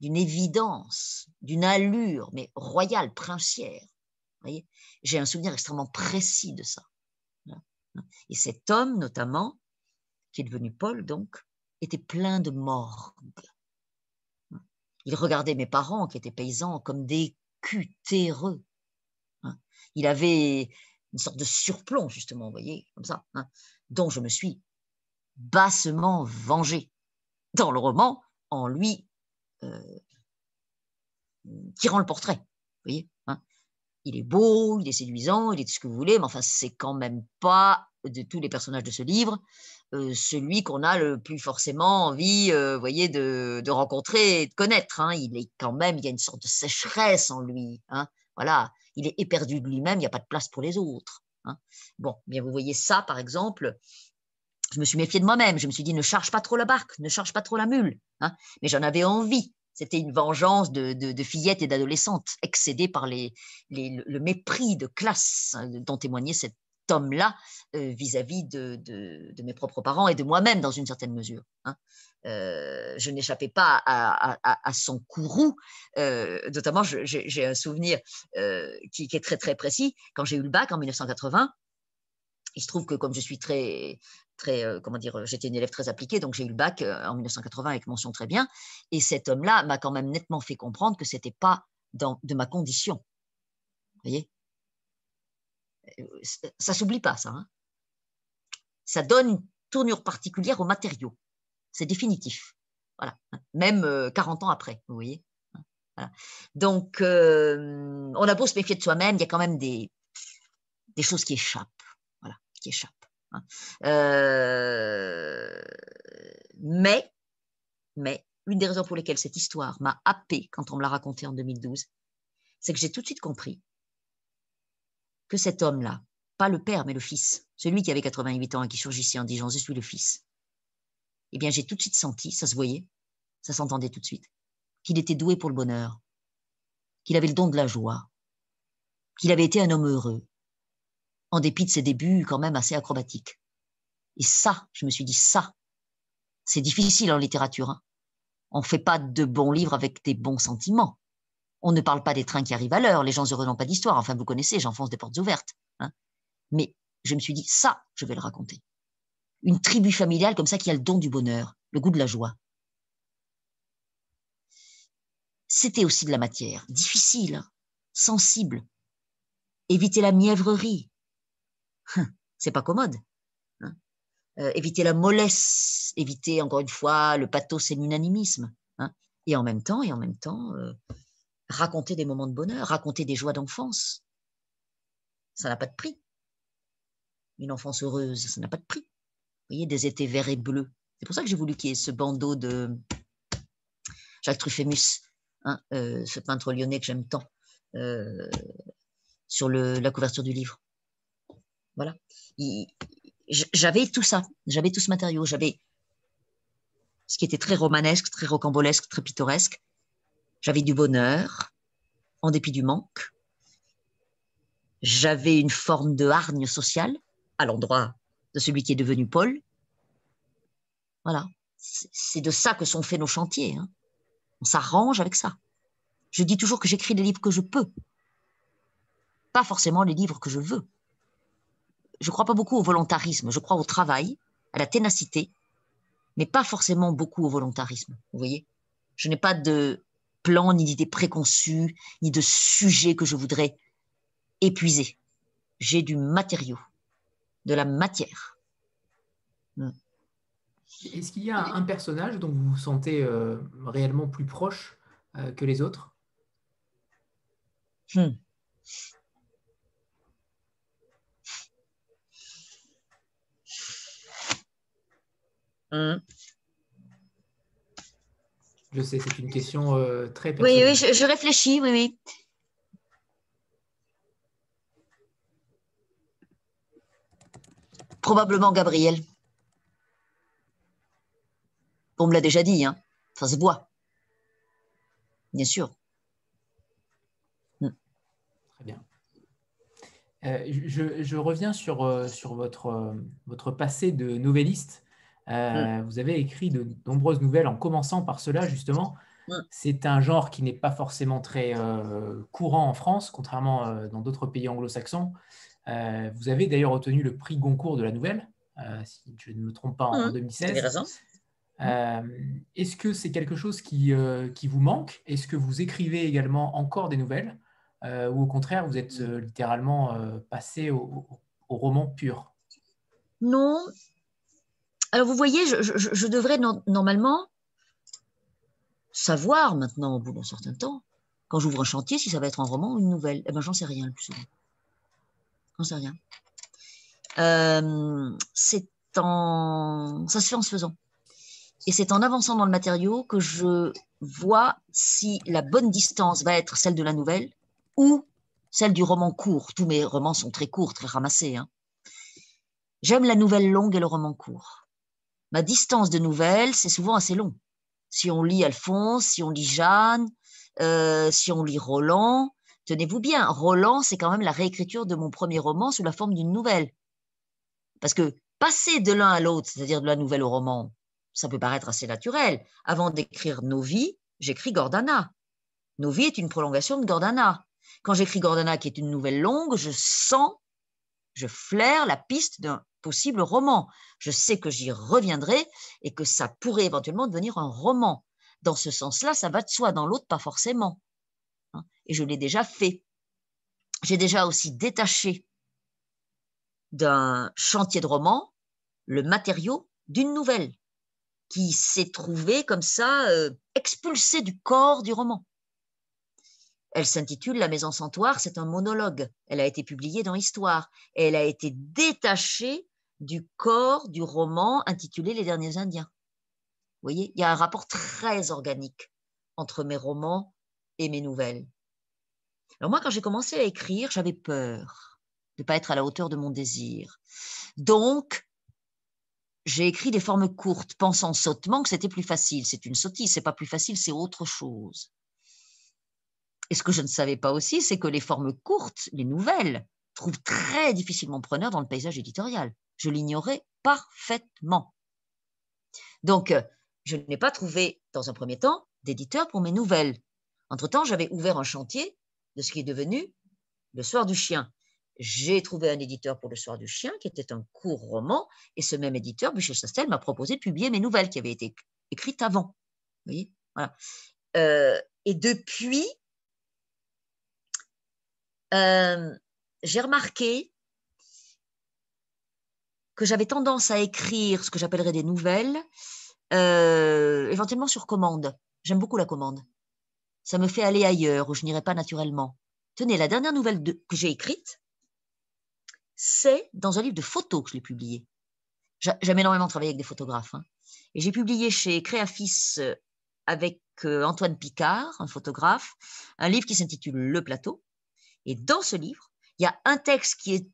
d'une évidence, d'une allure, mais royale, princière. J'ai un souvenir extrêmement précis de ça. Et cet homme, notamment, qui est devenu Paul, donc, était plein de morgue. Il regardait mes parents, qui étaient paysans, comme des cutéreux. Il avait une sorte de surplomb, justement, vous voyez, comme ça, hein, dont je me suis bassement vengé dans le roman en lui euh, tirant le portrait. Vous voyez hein. Il est beau, il est séduisant, il est tout ce que vous voulez, mais enfin, c'est quand même pas de tous les personnages de ce livre euh, celui qu'on a le plus forcément envie, euh, voyez, de, rencontrer et de connaître. Hein. Il est quand même, il y a une sorte de sécheresse en lui. Voilà, il est éperdu de lui-même, il n'y a pas de place pour les autres. Hein. Bon, bien vous voyez ça, par exemple, je me suis méfié de moi-même. Je me suis dit, ne charge pas trop la barque, ne charge pas trop la mule. Hein. Mais j'en avais envie. C'était une vengeance de, de, fillettes et d'adolescentes, excédées par le mépris de classe hein, dont témoignait cette homme-là vis-à-vis de, mes propres parents et de moi-même dans une certaine mesure. Hein. je n'échappais pas à, son courroux. notamment, j'ai un souvenir qui, est très très précis. Quand j'ai eu le bac en 1980, il se trouve que comme je suis très, très, comment dire, j'étais une élève très appliquée, donc j'ai eu le bac en 1980 avec mention très bien. Et cet homme-là m'a quand même nettement fait comprendre que c'était pas de ma condition. Vous voyez? Ça s'oublie pas, ça. Hein. ça donne une tournure particulière aux matériaux. C'est définitif. Voilà. Même 40 ans après, vous voyez. Donc, on a beau se méfier de soi-même, il y a quand même des, choses qui échappent qui échappe. Hein. Euh, mais, mais, une des raisons pour lesquelles cette histoire m'a happé quand on me l'a racontée en 2012, c'est que j'ai tout de suite compris que cet homme-là, pas le père, mais le fils, celui qui avait 88 ans et qui surgissait en disant Je suis le fils, eh bien, j'ai tout de suite senti, ça se voyait, ça s'entendait tout de suite, qu'il était doué pour le bonheur, qu'il avait le don de la joie, qu'il avait été un homme heureux, en dépit de ses débuts quand même assez acrobatiques. Et ça, je me suis dit, ça, c'est difficile en littérature. Hein. On ne fait pas de bons livres avec des bons sentiments. On ne parle pas des trains qui arrivent à l'heure. Les gens heureux n'ont pas d'histoire. Enfin, vous connaissez, j'enfonce des portes ouvertes. Hein. Mais je me suis dit, ça, je vais le raconter. Une tribu familiale comme ça qui a le don du bonheur, le goût de la joie. C'était aussi de la matière, difficile, hein, sensible. Éviter la mièvrerie, c'est pas commode. Hein. Euh, éviter la mollesse, éviter encore une fois le pathos et l'unanimisme. Hein. Et en même temps, et en même temps, euh, raconter des moments de bonheur, raconter des joies d'enfance. Ça n'a pas de prix. Une enfance heureuse, ça n'a pas de prix. Vous voyez, des étés verts et bleus. C'est pour ça que j'ai voulu qu'il y ait ce bandeau de Jacques Truffémus, hein, euh, ce peintre lyonnais que j'aime tant, sur la couverture du livre. Voilà. J'avais tout ça, j'avais tout ce matériau, j'avais ce qui était très romanesque, très rocambolesque, très pittoresque. J'avais du bonheur, en dépit du manque. J'avais une forme de hargne sociale à l'endroit de celui qui est devenu Paul. Voilà. C'est de ça que sont faits nos chantiers. Hein. On s'arrange avec ça. Je dis toujours que j'écris les livres que je peux, pas forcément les livres que je veux je ne crois pas beaucoup au volontarisme. Je crois au travail, à la ténacité, mais pas forcément beaucoup au volontarisme. Vous voyez Je n'ai pas de ni d'idées préconçues, ni de sujet que je voudrais épuiser. J'ai du matériau, de la matière. Hmm. Est-ce qu'il y a un personnage dont vous vous sentez euh, réellement plus proche euh, que les autres? Hmm. Hein? Je sais, c'est une question euh, très personnelle. Oui, oui, je, réfléchis, oui, oui. Probablement Gabriel. On me l'a déjà dit, hein. ça se voit. Bien sûr. Hmm. Très bien. Euh, je, reviens sur, euh, sur votre, votre passé de novelliste. Euh, mm. Vous avez écrit de nombreuses nouvelles en commençant par cela, justement. Mm. C'est un genre qui n'est pas forcément très euh, courant en France, contrairement euh, dans d'autres pays anglo-saxons. vous avez d'ailleurs obtenu le prix Goncourt de la nouvelle, si je ne me trompe pas, en 2016. Mm. Est-ce que c'est quelque chose qui, qui vous manque? Est-ce que vous écrivez également encore des nouvelles Ou au contraire, vous êtes littéralement passé au, au roman pur? Non, alors, vous voyez, je, devrais normalement savoir maintenant, au bout d'un certain temps, quand j'ouvre un chantier, si ça va être un roman ou une nouvelle. Eh bien, j'en sais rien le plus souvent. J'en sais rien. Euh, c'est en... Ça se fait en se faisant. Et c'est en avançant dans le matériau que je vois si la bonne distance va être celle de la nouvelle ou celle du roman court. Tous mes romans sont très courts, très ramassés. Hein. J'aime la nouvelle longue et le roman court ma distance de nouvelles, c'est souvent assez long. Si on lit Alphonse, si on lit Jeanne, euh, si on lit Roland, tenez-vous bien, Roland, c'est quand même la réécriture de mon premier roman sous la forme d'une nouvelle. Parce que passer de l'un à l'autre, c'est-à-dire de la nouvelle au roman, ça peut paraître assez naturel. Avant d'écrire Nos j'écris Gordana. Nos est une prolongation de Gordana. Quand j'écris Gordana, qui est une nouvelle longue, je sens, je flaire la piste d'un possible roman. Je sais que j'y reviendrai et que ça pourrait éventuellement devenir un roman. Dans ce sens-là, ça va de soi, dans l'autre, pas forcément. Hein. Et je l'ai déjà fait. J'ai déjà aussi détaché d'un chantier de roman le matériau d'une nouvelle qui s'est trouvée comme ça, euh, expulsée du corps du roman. Elle s'intitule La Maison Santoire, c'est un monologue. Elle a été publiée dans Histoire elle a été détachée du corps du roman intitulé Les Derniers Indiens. Vous voyez, il y a un rapport très organique entre mes romans et mes nouvelles. Alors moi, quand j'ai commencé à écrire, j'avais peur de ne pas être à la hauteur de mon désir. Donc, j'ai écrit des formes courtes, pensant sottement que c'était plus facile. C'est une sottise, c'est pas plus facile, c'est autre chose. Et ce que je ne savais pas aussi, c'est que les formes courtes, les nouvelles, trouvent très difficilement preneur dans le paysage éditorial. Je l'ignorais parfaitement. Donc, euh, je n'ai pas trouvé, dans un premier temps, d'éditeur pour mes nouvelles. Entre-temps, j'avais ouvert un chantier de ce qui est devenu Le Soir du Chien. J'ai trouvé un éditeur pour Le Soir du Chien, qui était un court roman, et ce même éditeur, Bûcher-Chastel, m'a proposé de publier mes nouvelles qui avaient été écrites avant. Vous voyez? Voilà. Euh, et depuis, euh, j'ai remarqué que j'avais tendance à écrire ce que j'appellerais des nouvelles, euh, éventuellement sur commande. J'aime beaucoup la commande. Ça me fait aller ailleurs où je n'irai pas naturellement. Tenez, la dernière nouvelle que j'ai écrite, c'est dans un livre de photos que je l'ai publié. J'aime énormément travailler avec des photographes. Hein. Et j'ai publié chez Créafis euh, avec Antoine Picard, un photographe, un livre qui s'intitule Le Plateau. Et dans ce livre, il y a un texte qui est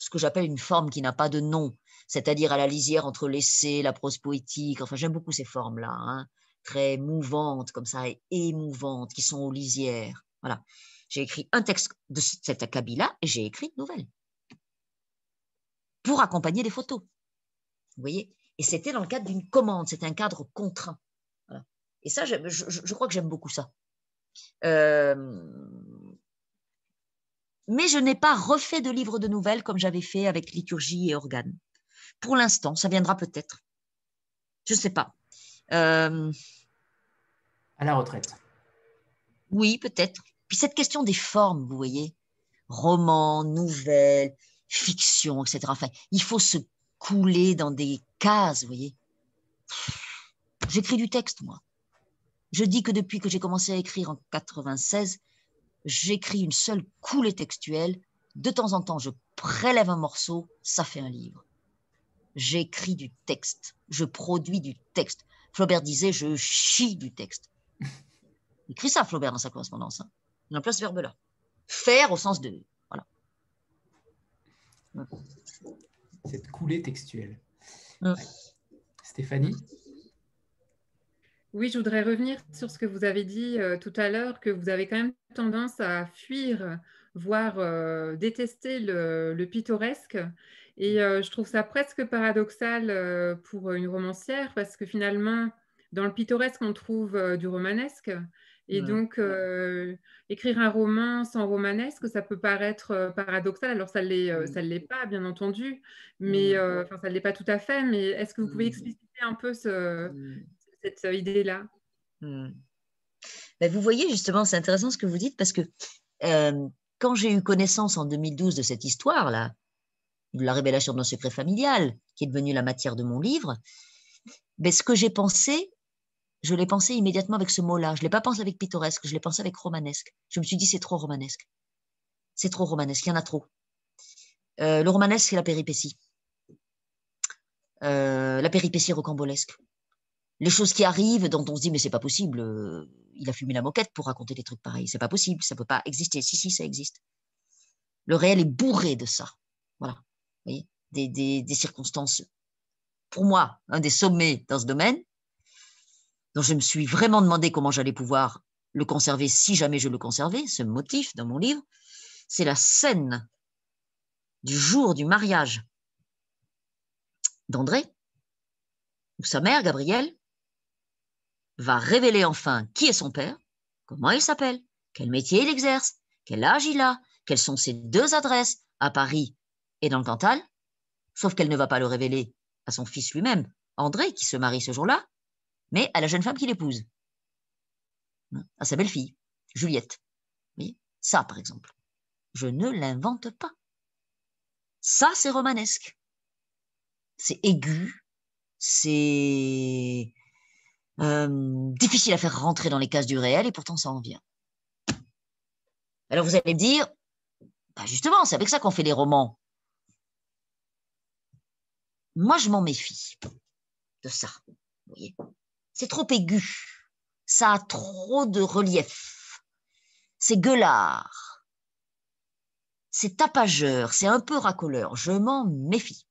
ce que j'appelle une forme qui n'a pas de nom, c'est-à-dire à la lisière entre l'essai, la prose poétique. Enfin, j'aime beaucoup ces formes-là, hein, très mouvantes comme ça, émouvantes, qui sont aux lisières. Voilà. J'ai écrit un texte de cet acabit-là et j'ai écrit une nouvelle pour accompagner des photos. Vous voyez? Et c'était dans le cadre d'une commande, c'était un cadre contraint. Et ça, je, je, crois que j'aime beaucoup ça. Euh, mais je n'ai pas refait de livre de nouvelles comme j'avais fait avec liturgie et organes. Pour l'instant, ça viendra peut-être. Je ne sais pas. Euh, à la retraite. Oui, peut-être. Puis cette question des formes, vous voyez, roman, nouvelle, fiction, etc. Enfin, il faut se couler dans des cases, vous voyez. J'écris du texte, moi. Je dis que depuis que j'ai commencé à écrire en 96, j'écris une seule coulée textuelle. De temps en temps, je prélève un morceau, ça fait un livre. J'écris du texte, je produis du texte. Flaubert disait, je chie du texte. Il écrit ça, Flaubert, dans sa correspondance. Hein. Il emploie ce verbe-là. Faire au sens de... Voilà. Cette coulée textuelle. Stéphanie? Oui, je voudrais revenir sur ce que vous avez dit euh, tout à l'heure, que vous avez quand même tendance à fuir, voire euh, détester le, pittoresque. Et euh, je trouve ça presque paradoxal pour une romancière, parce que finalement, dans le pittoresque, on trouve du romanesque. Et donc, écrire un roman sans romanesque, ça peut paraître paradoxal. Alors, ça ne l'est pas, bien entendu, mais enfin, ça ne l'est pas tout à fait. Mais est-ce que vous pouvez expliciter un peu ce, cette idée-là? Ben, Vous voyez, justement, c'est intéressant ce que vous dites parce que euh, quand j'ai eu connaissance en 2012 de cette histoire-là, la révélation de nos secrets familial, qui est devenue la matière de mon livre, ben, ce que j'ai pensé, je l'ai pensé immédiatement avec ce mot-là. Je ne l'ai pas pensé avec pittoresque, je l'ai pensé avec romanesque. Je me suis dit, c'est trop romanesque. C'est trop romanesque, il y en a trop. Euh, le romanesque, c'est la péripétie. Euh, la péripétie rocambolesque les choses qui arrivent dont on se dit mais c'est pas possible, euh, il a fumé la moquette pour raconter des trucs pareils, c'est pas possible, ça peut pas exister. Si si, ça existe. Le réel est bourré de ça. Voilà, Des, des, circonstances. Pour moi, un des sommets dans ce domaine, dont je me suis vraiment demandé comment j'allais pouvoir le conserver si jamais je le conservais, ce motif dans mon livre, c'est la scène du jour du mariage d'André, où sa mère, Gabrielle, va révéler enfin qui est son père, comment il s'appelle, quel métier il exerce, quel âge il a, quelles sont ses deux adresses à Paris et dans le Cantal, sauf qu'elle ne va pas le révéler à son fils lui-même, André, qui se marie ce jour-là, mais à la jeune femme qui l'épouse, à sa belle-fille, Juliette. Oui, ça, par exemple, je ne l'invente pas. Ça, c'est romanesque. C'est aigu, c'est euh, difficile à faire rentrer dans les cases du réel, et pourtant ça en vient. Alors vous allez me dire, bah justement, c'est avec ça qu'on fait les romans. Moi, je m'en méfie de ça. Vous voyez, c'est trop aigu. Ça a trop de relief. C'est gueulard. C'est tapageur. C'est un peu racoleur. Je m'en méfie.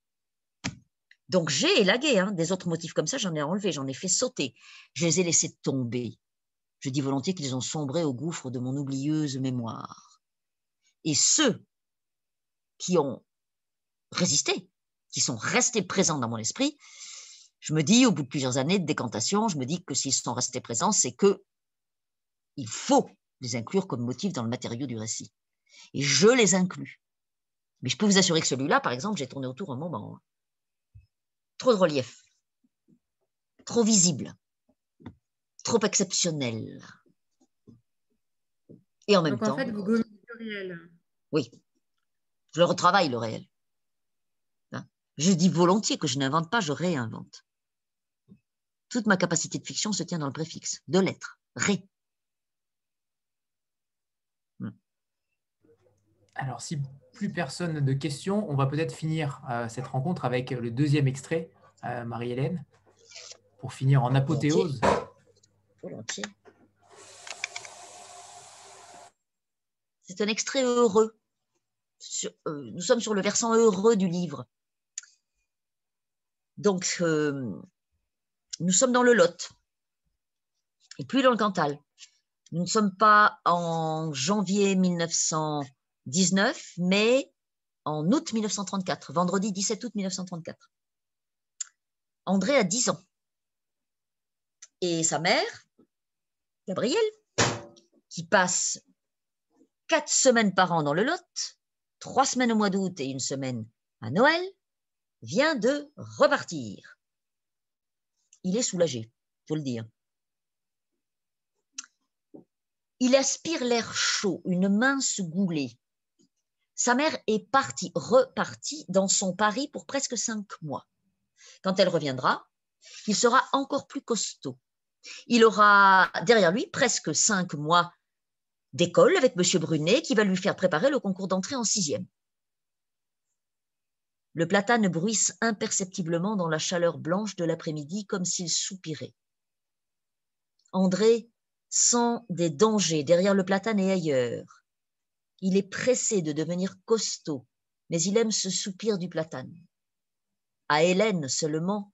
Donc j'ai élagué hein, des autres motifs comme ça, j'en ai enlevé, j'en ai fait sauter. Je les ai laissés tomber. Je dis volontiers qu'ils ont sombré au gouffre de mon oublieuse mémoire. Et ceux qui ont résisté, qui sont restés présents dans mon esprit, je me dis, au bout de plusieurs années de décantation, je me dis que s'ils sont restés présents, c'est que il faut les inclure comme motif dans le matériau du récit. Et je les inclus. Mais je peux vous assurer que celui-là, par exemple, j'ai tourné autour un moment. Trop de relief, trop visible, trop exceptionnel. Et en même Donc, temps. En fait, vous gommez le réel. Oui. Je le retravaille, le réel. Je dis volontiers que je n'invente pas, je réinvente. Toute ma capacité de fiction se tient dans le préfixe, de lettres, ré. Hmm. Alors, si plus personne de questions, on va peut-être finir euh, cette rencontre avec le deuxième extrait, euh, Marie-Hélène, pour finir en apothéose. Volontiers. C'est un extrait heureux. Sur, euh, nous sommes sur le versant heureux du livre. Donc, euh, nous sommes dans le Lot, et puis dans le Cantal. Nous ne sommes pas en janvier 1919, mais en août 1934, vendredi 17 août 1934. André a 10 ans. Et sa mère, Gabrielle, qui passe quatre semaines par an dans le Lot, trois semaines au mois d'août et une semaine à Noël, vient de repartir. Il est soulagé, faut le dire. Il aspire l'air chaud, une mince goulée. Sa mère est partie, repartie dans son Paris pour presque cinq mois. Quand elle reviendra, il sera encore plus costaud. Il aura derrière lui presque cinq mois d'école avec M. Brunet qui va lui faire préparer le concours d'entrée en sixième. Le platane bruisse imperceptiblement dans la chaleur blanche de l'après-midi comme s'il soupirait. André sent des dangers derrière le platane et ailleurs. Il est pressé de devenir costaud, mais il aime ce soupir du platane. À Hélène seulement,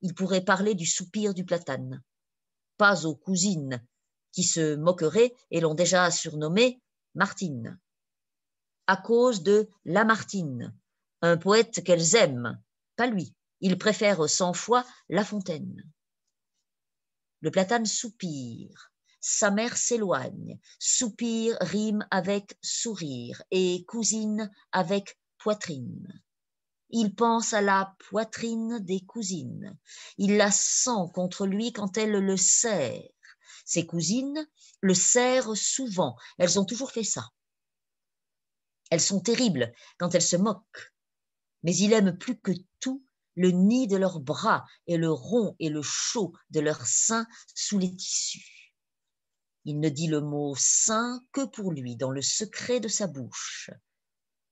il pourrait parler du soupir du platane, pas aux cousines qui se moqueraient et l'ont déjà surnommée Martine, à cause de Lamartine, poète qu'elles aiment, pas lui. Ils préfèrent cent fois La Fontaine. Le platane soupire, sa mère s'éloigne, soupir rime avec sourire et cousine avec poitrine. Il pense à la poitrine des cousines. Il la sent contre lui quand elle le serre. Ses cousines le serrent souvent. Elles ont toujours fait ça. Elles sont terribles quand elles se moquent. Mais il aime plus que tout le nid de leurs bras et le rond et le chaud de leurs seins sous les tissus. Il ne dit le mot sein que pour lui, dans le secret de sa bouche.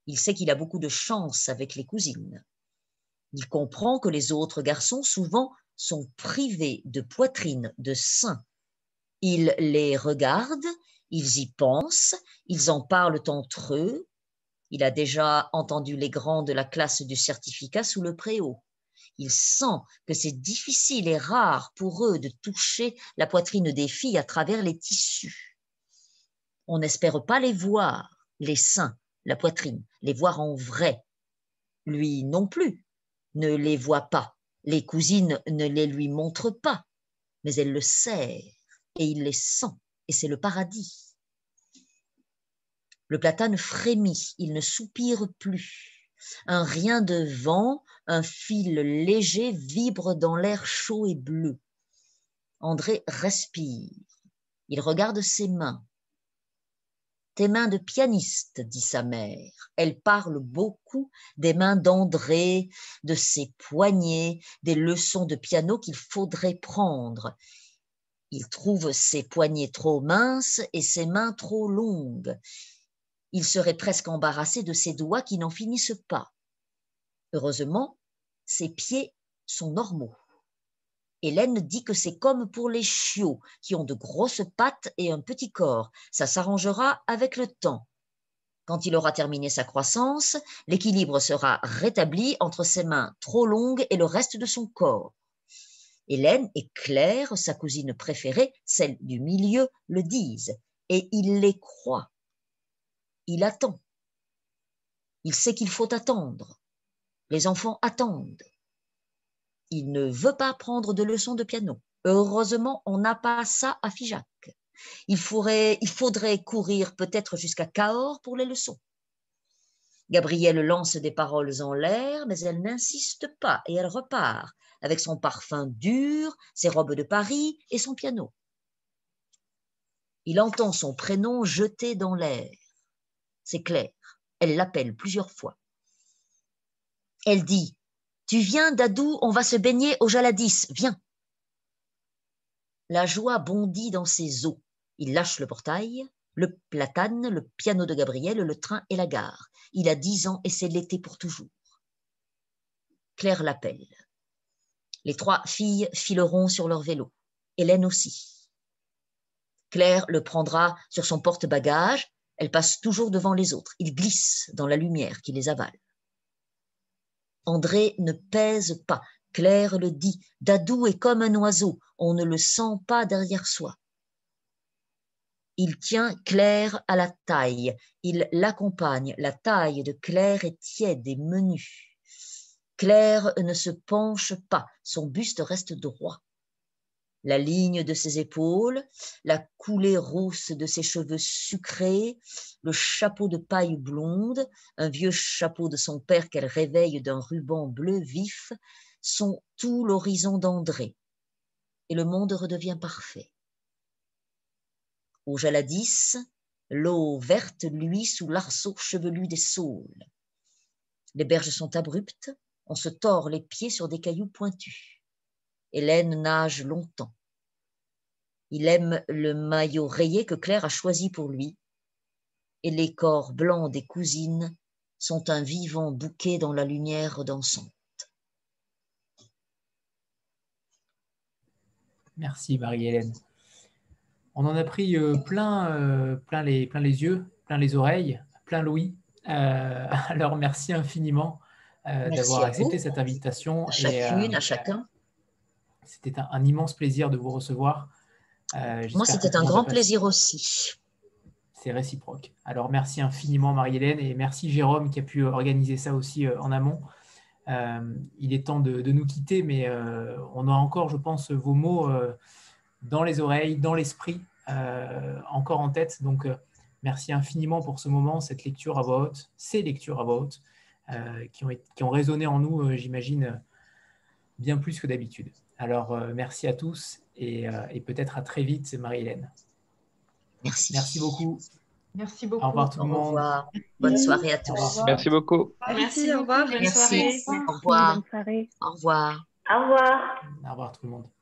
Il sait qu'il a beaucoup de chance avec les cousines. Il comprend que les autres garçons, souvent, sont privés de poitrine, de sein. Il les regarde, ils y pensent, ils en parlent entre eux. Il a déjà entendu les grands de la classe du certificat sous le préau. Il sent que c'est difficile et rare pour eux de toucher la poitrine des filles à travers les tissus. On n'espère pas les voir, les seins, la poitrine, les voir en vrai. Lui non plus ne les voit pas. Les cousines ne les lui montrent pas, mais elle le sait et il les sent, et c'est le paradis. Le platane frémit, il ne soupire plus. Un rien de vent, un fil léger vibre dans l'air chaud et bleu. André respire. Il regarde ses mains. Tes mains de pianiste, dit sa mère. Elle parle beaucoup des mains d'André, de ses poignets, des leçons de piano qu'il faudrait prendre. Il trouve ses poignets trop minces et ses mains trop longues. Il serait presque embarrassé de ses doigts qui n'en finissent pas. Heureusement, ses pieds sont normaux. Hélène dit que c'est comme pour les chiots, qui ont de grosses pattes et un petit corps. Ça s'arrangera avec le temps. Quand il aura terminé sa croissance, l'équilibre sera rétabli entre ses mains trop longues et le reste de son corps. Hélène et Claire, sa cousine préférée, celle du milieu, le disent, et il les croit il attend. Il sait qu'il faut attendre. Les enfants attendent. Il ne veut pas prendre de leçons de piano. Heureusement, on n'a pas ça à Figeac. Il faudrait, il faudrait courir peut-être jusqu'à Cahors pour les leçons. Gabrielle lance des paroles en l'air, mais elle n'insiste pas et elle repart avec son parfum dur, ses robes de Paris et son piano. Il entend son prénom jeté dans l'air c'est clair. Elle l'appelle plusieurs fois. Elle dit Tu viens, Dadou, on va se baigner au Jaladis, viens. La joie bondit dans ses os. Il lâche le portail, le platane, le piano de Gabriel, le train et la gare. Il a dix ans et c'est l'été pour toujours. Claire l'appelle. Les trois filles fileront sur leur vélo. Hélène aussi. Claire le prendra sur son porte-bagages elle passe toujours devant les autres. Ils glissent dans la lumière qui les avale. André ne pèse pas. Claire le dit. Dadou est comme un oiseau. On ne le sent pas derrière soi. Il tient Claire à la taille. Il l'accompagne. La taille de Claire est tiède et menue. Claire ne se penche pas. Son buste reste droit la ligne de ses épaules, la coulée rousse de ses cheveux sucrés, le chapeau de paille blonde, un vieux chapeau de son père qu'elle réveille d'un ruban bleu vif, sont tout l'horizon d'André. Et le monde redevient parfait. Au Jaladis, l'eau verte luit sous l'arceau chevelu des saules. Les berges sont abruptes, on se tord les pieds sur des cailloux pointus. Hélène nage longtemps. Il aime le maillot rayé que Claire a choisi pour lui. Et les corps blancs des cousines sont un vivant bouquet dans la lumière dansante. Merci Marie-Hélène. On en a pris euh, plein, euh, plein, les, plein les yeux, plein les oreilles, plein l'ouïe. Euh, alors merci infiniment d'avoir accepté cette invitation. À chacune, à chacun. C'était un, immense plaisir de vous recevoir. Euh, Moi, c'était un grand plaisir aussi. C'est réciproque. Alors, merci infiniment, Marie-Hélène, et merci, Jérôme, qui a pu organiser ça aussi euh, en amont. Euh, il est temps de, nous quitter, mais on a encore, je pense, vos mots dans les oreilles, dans l'esprit, encore en tête. Donc, merci infiniment pour ce moment, cette lecture à voix haute, ces lectures à voix haute, qui, ont, qui ont résonné en nous, j'imagine, bien plus que d'habitude. Alors, merci à tous euh, et, peut-être à très vite, Marie-Hélène. Merci. Merci beaucoup. Merci beaucoup. Au revoir tout le monde. Au revoir. Bonne soirée à tous. Merci beaucoup. Merci, au revoir. Bonne Merci. Au revoir. Au revoir. Au revoir. Au revoir tout le monde.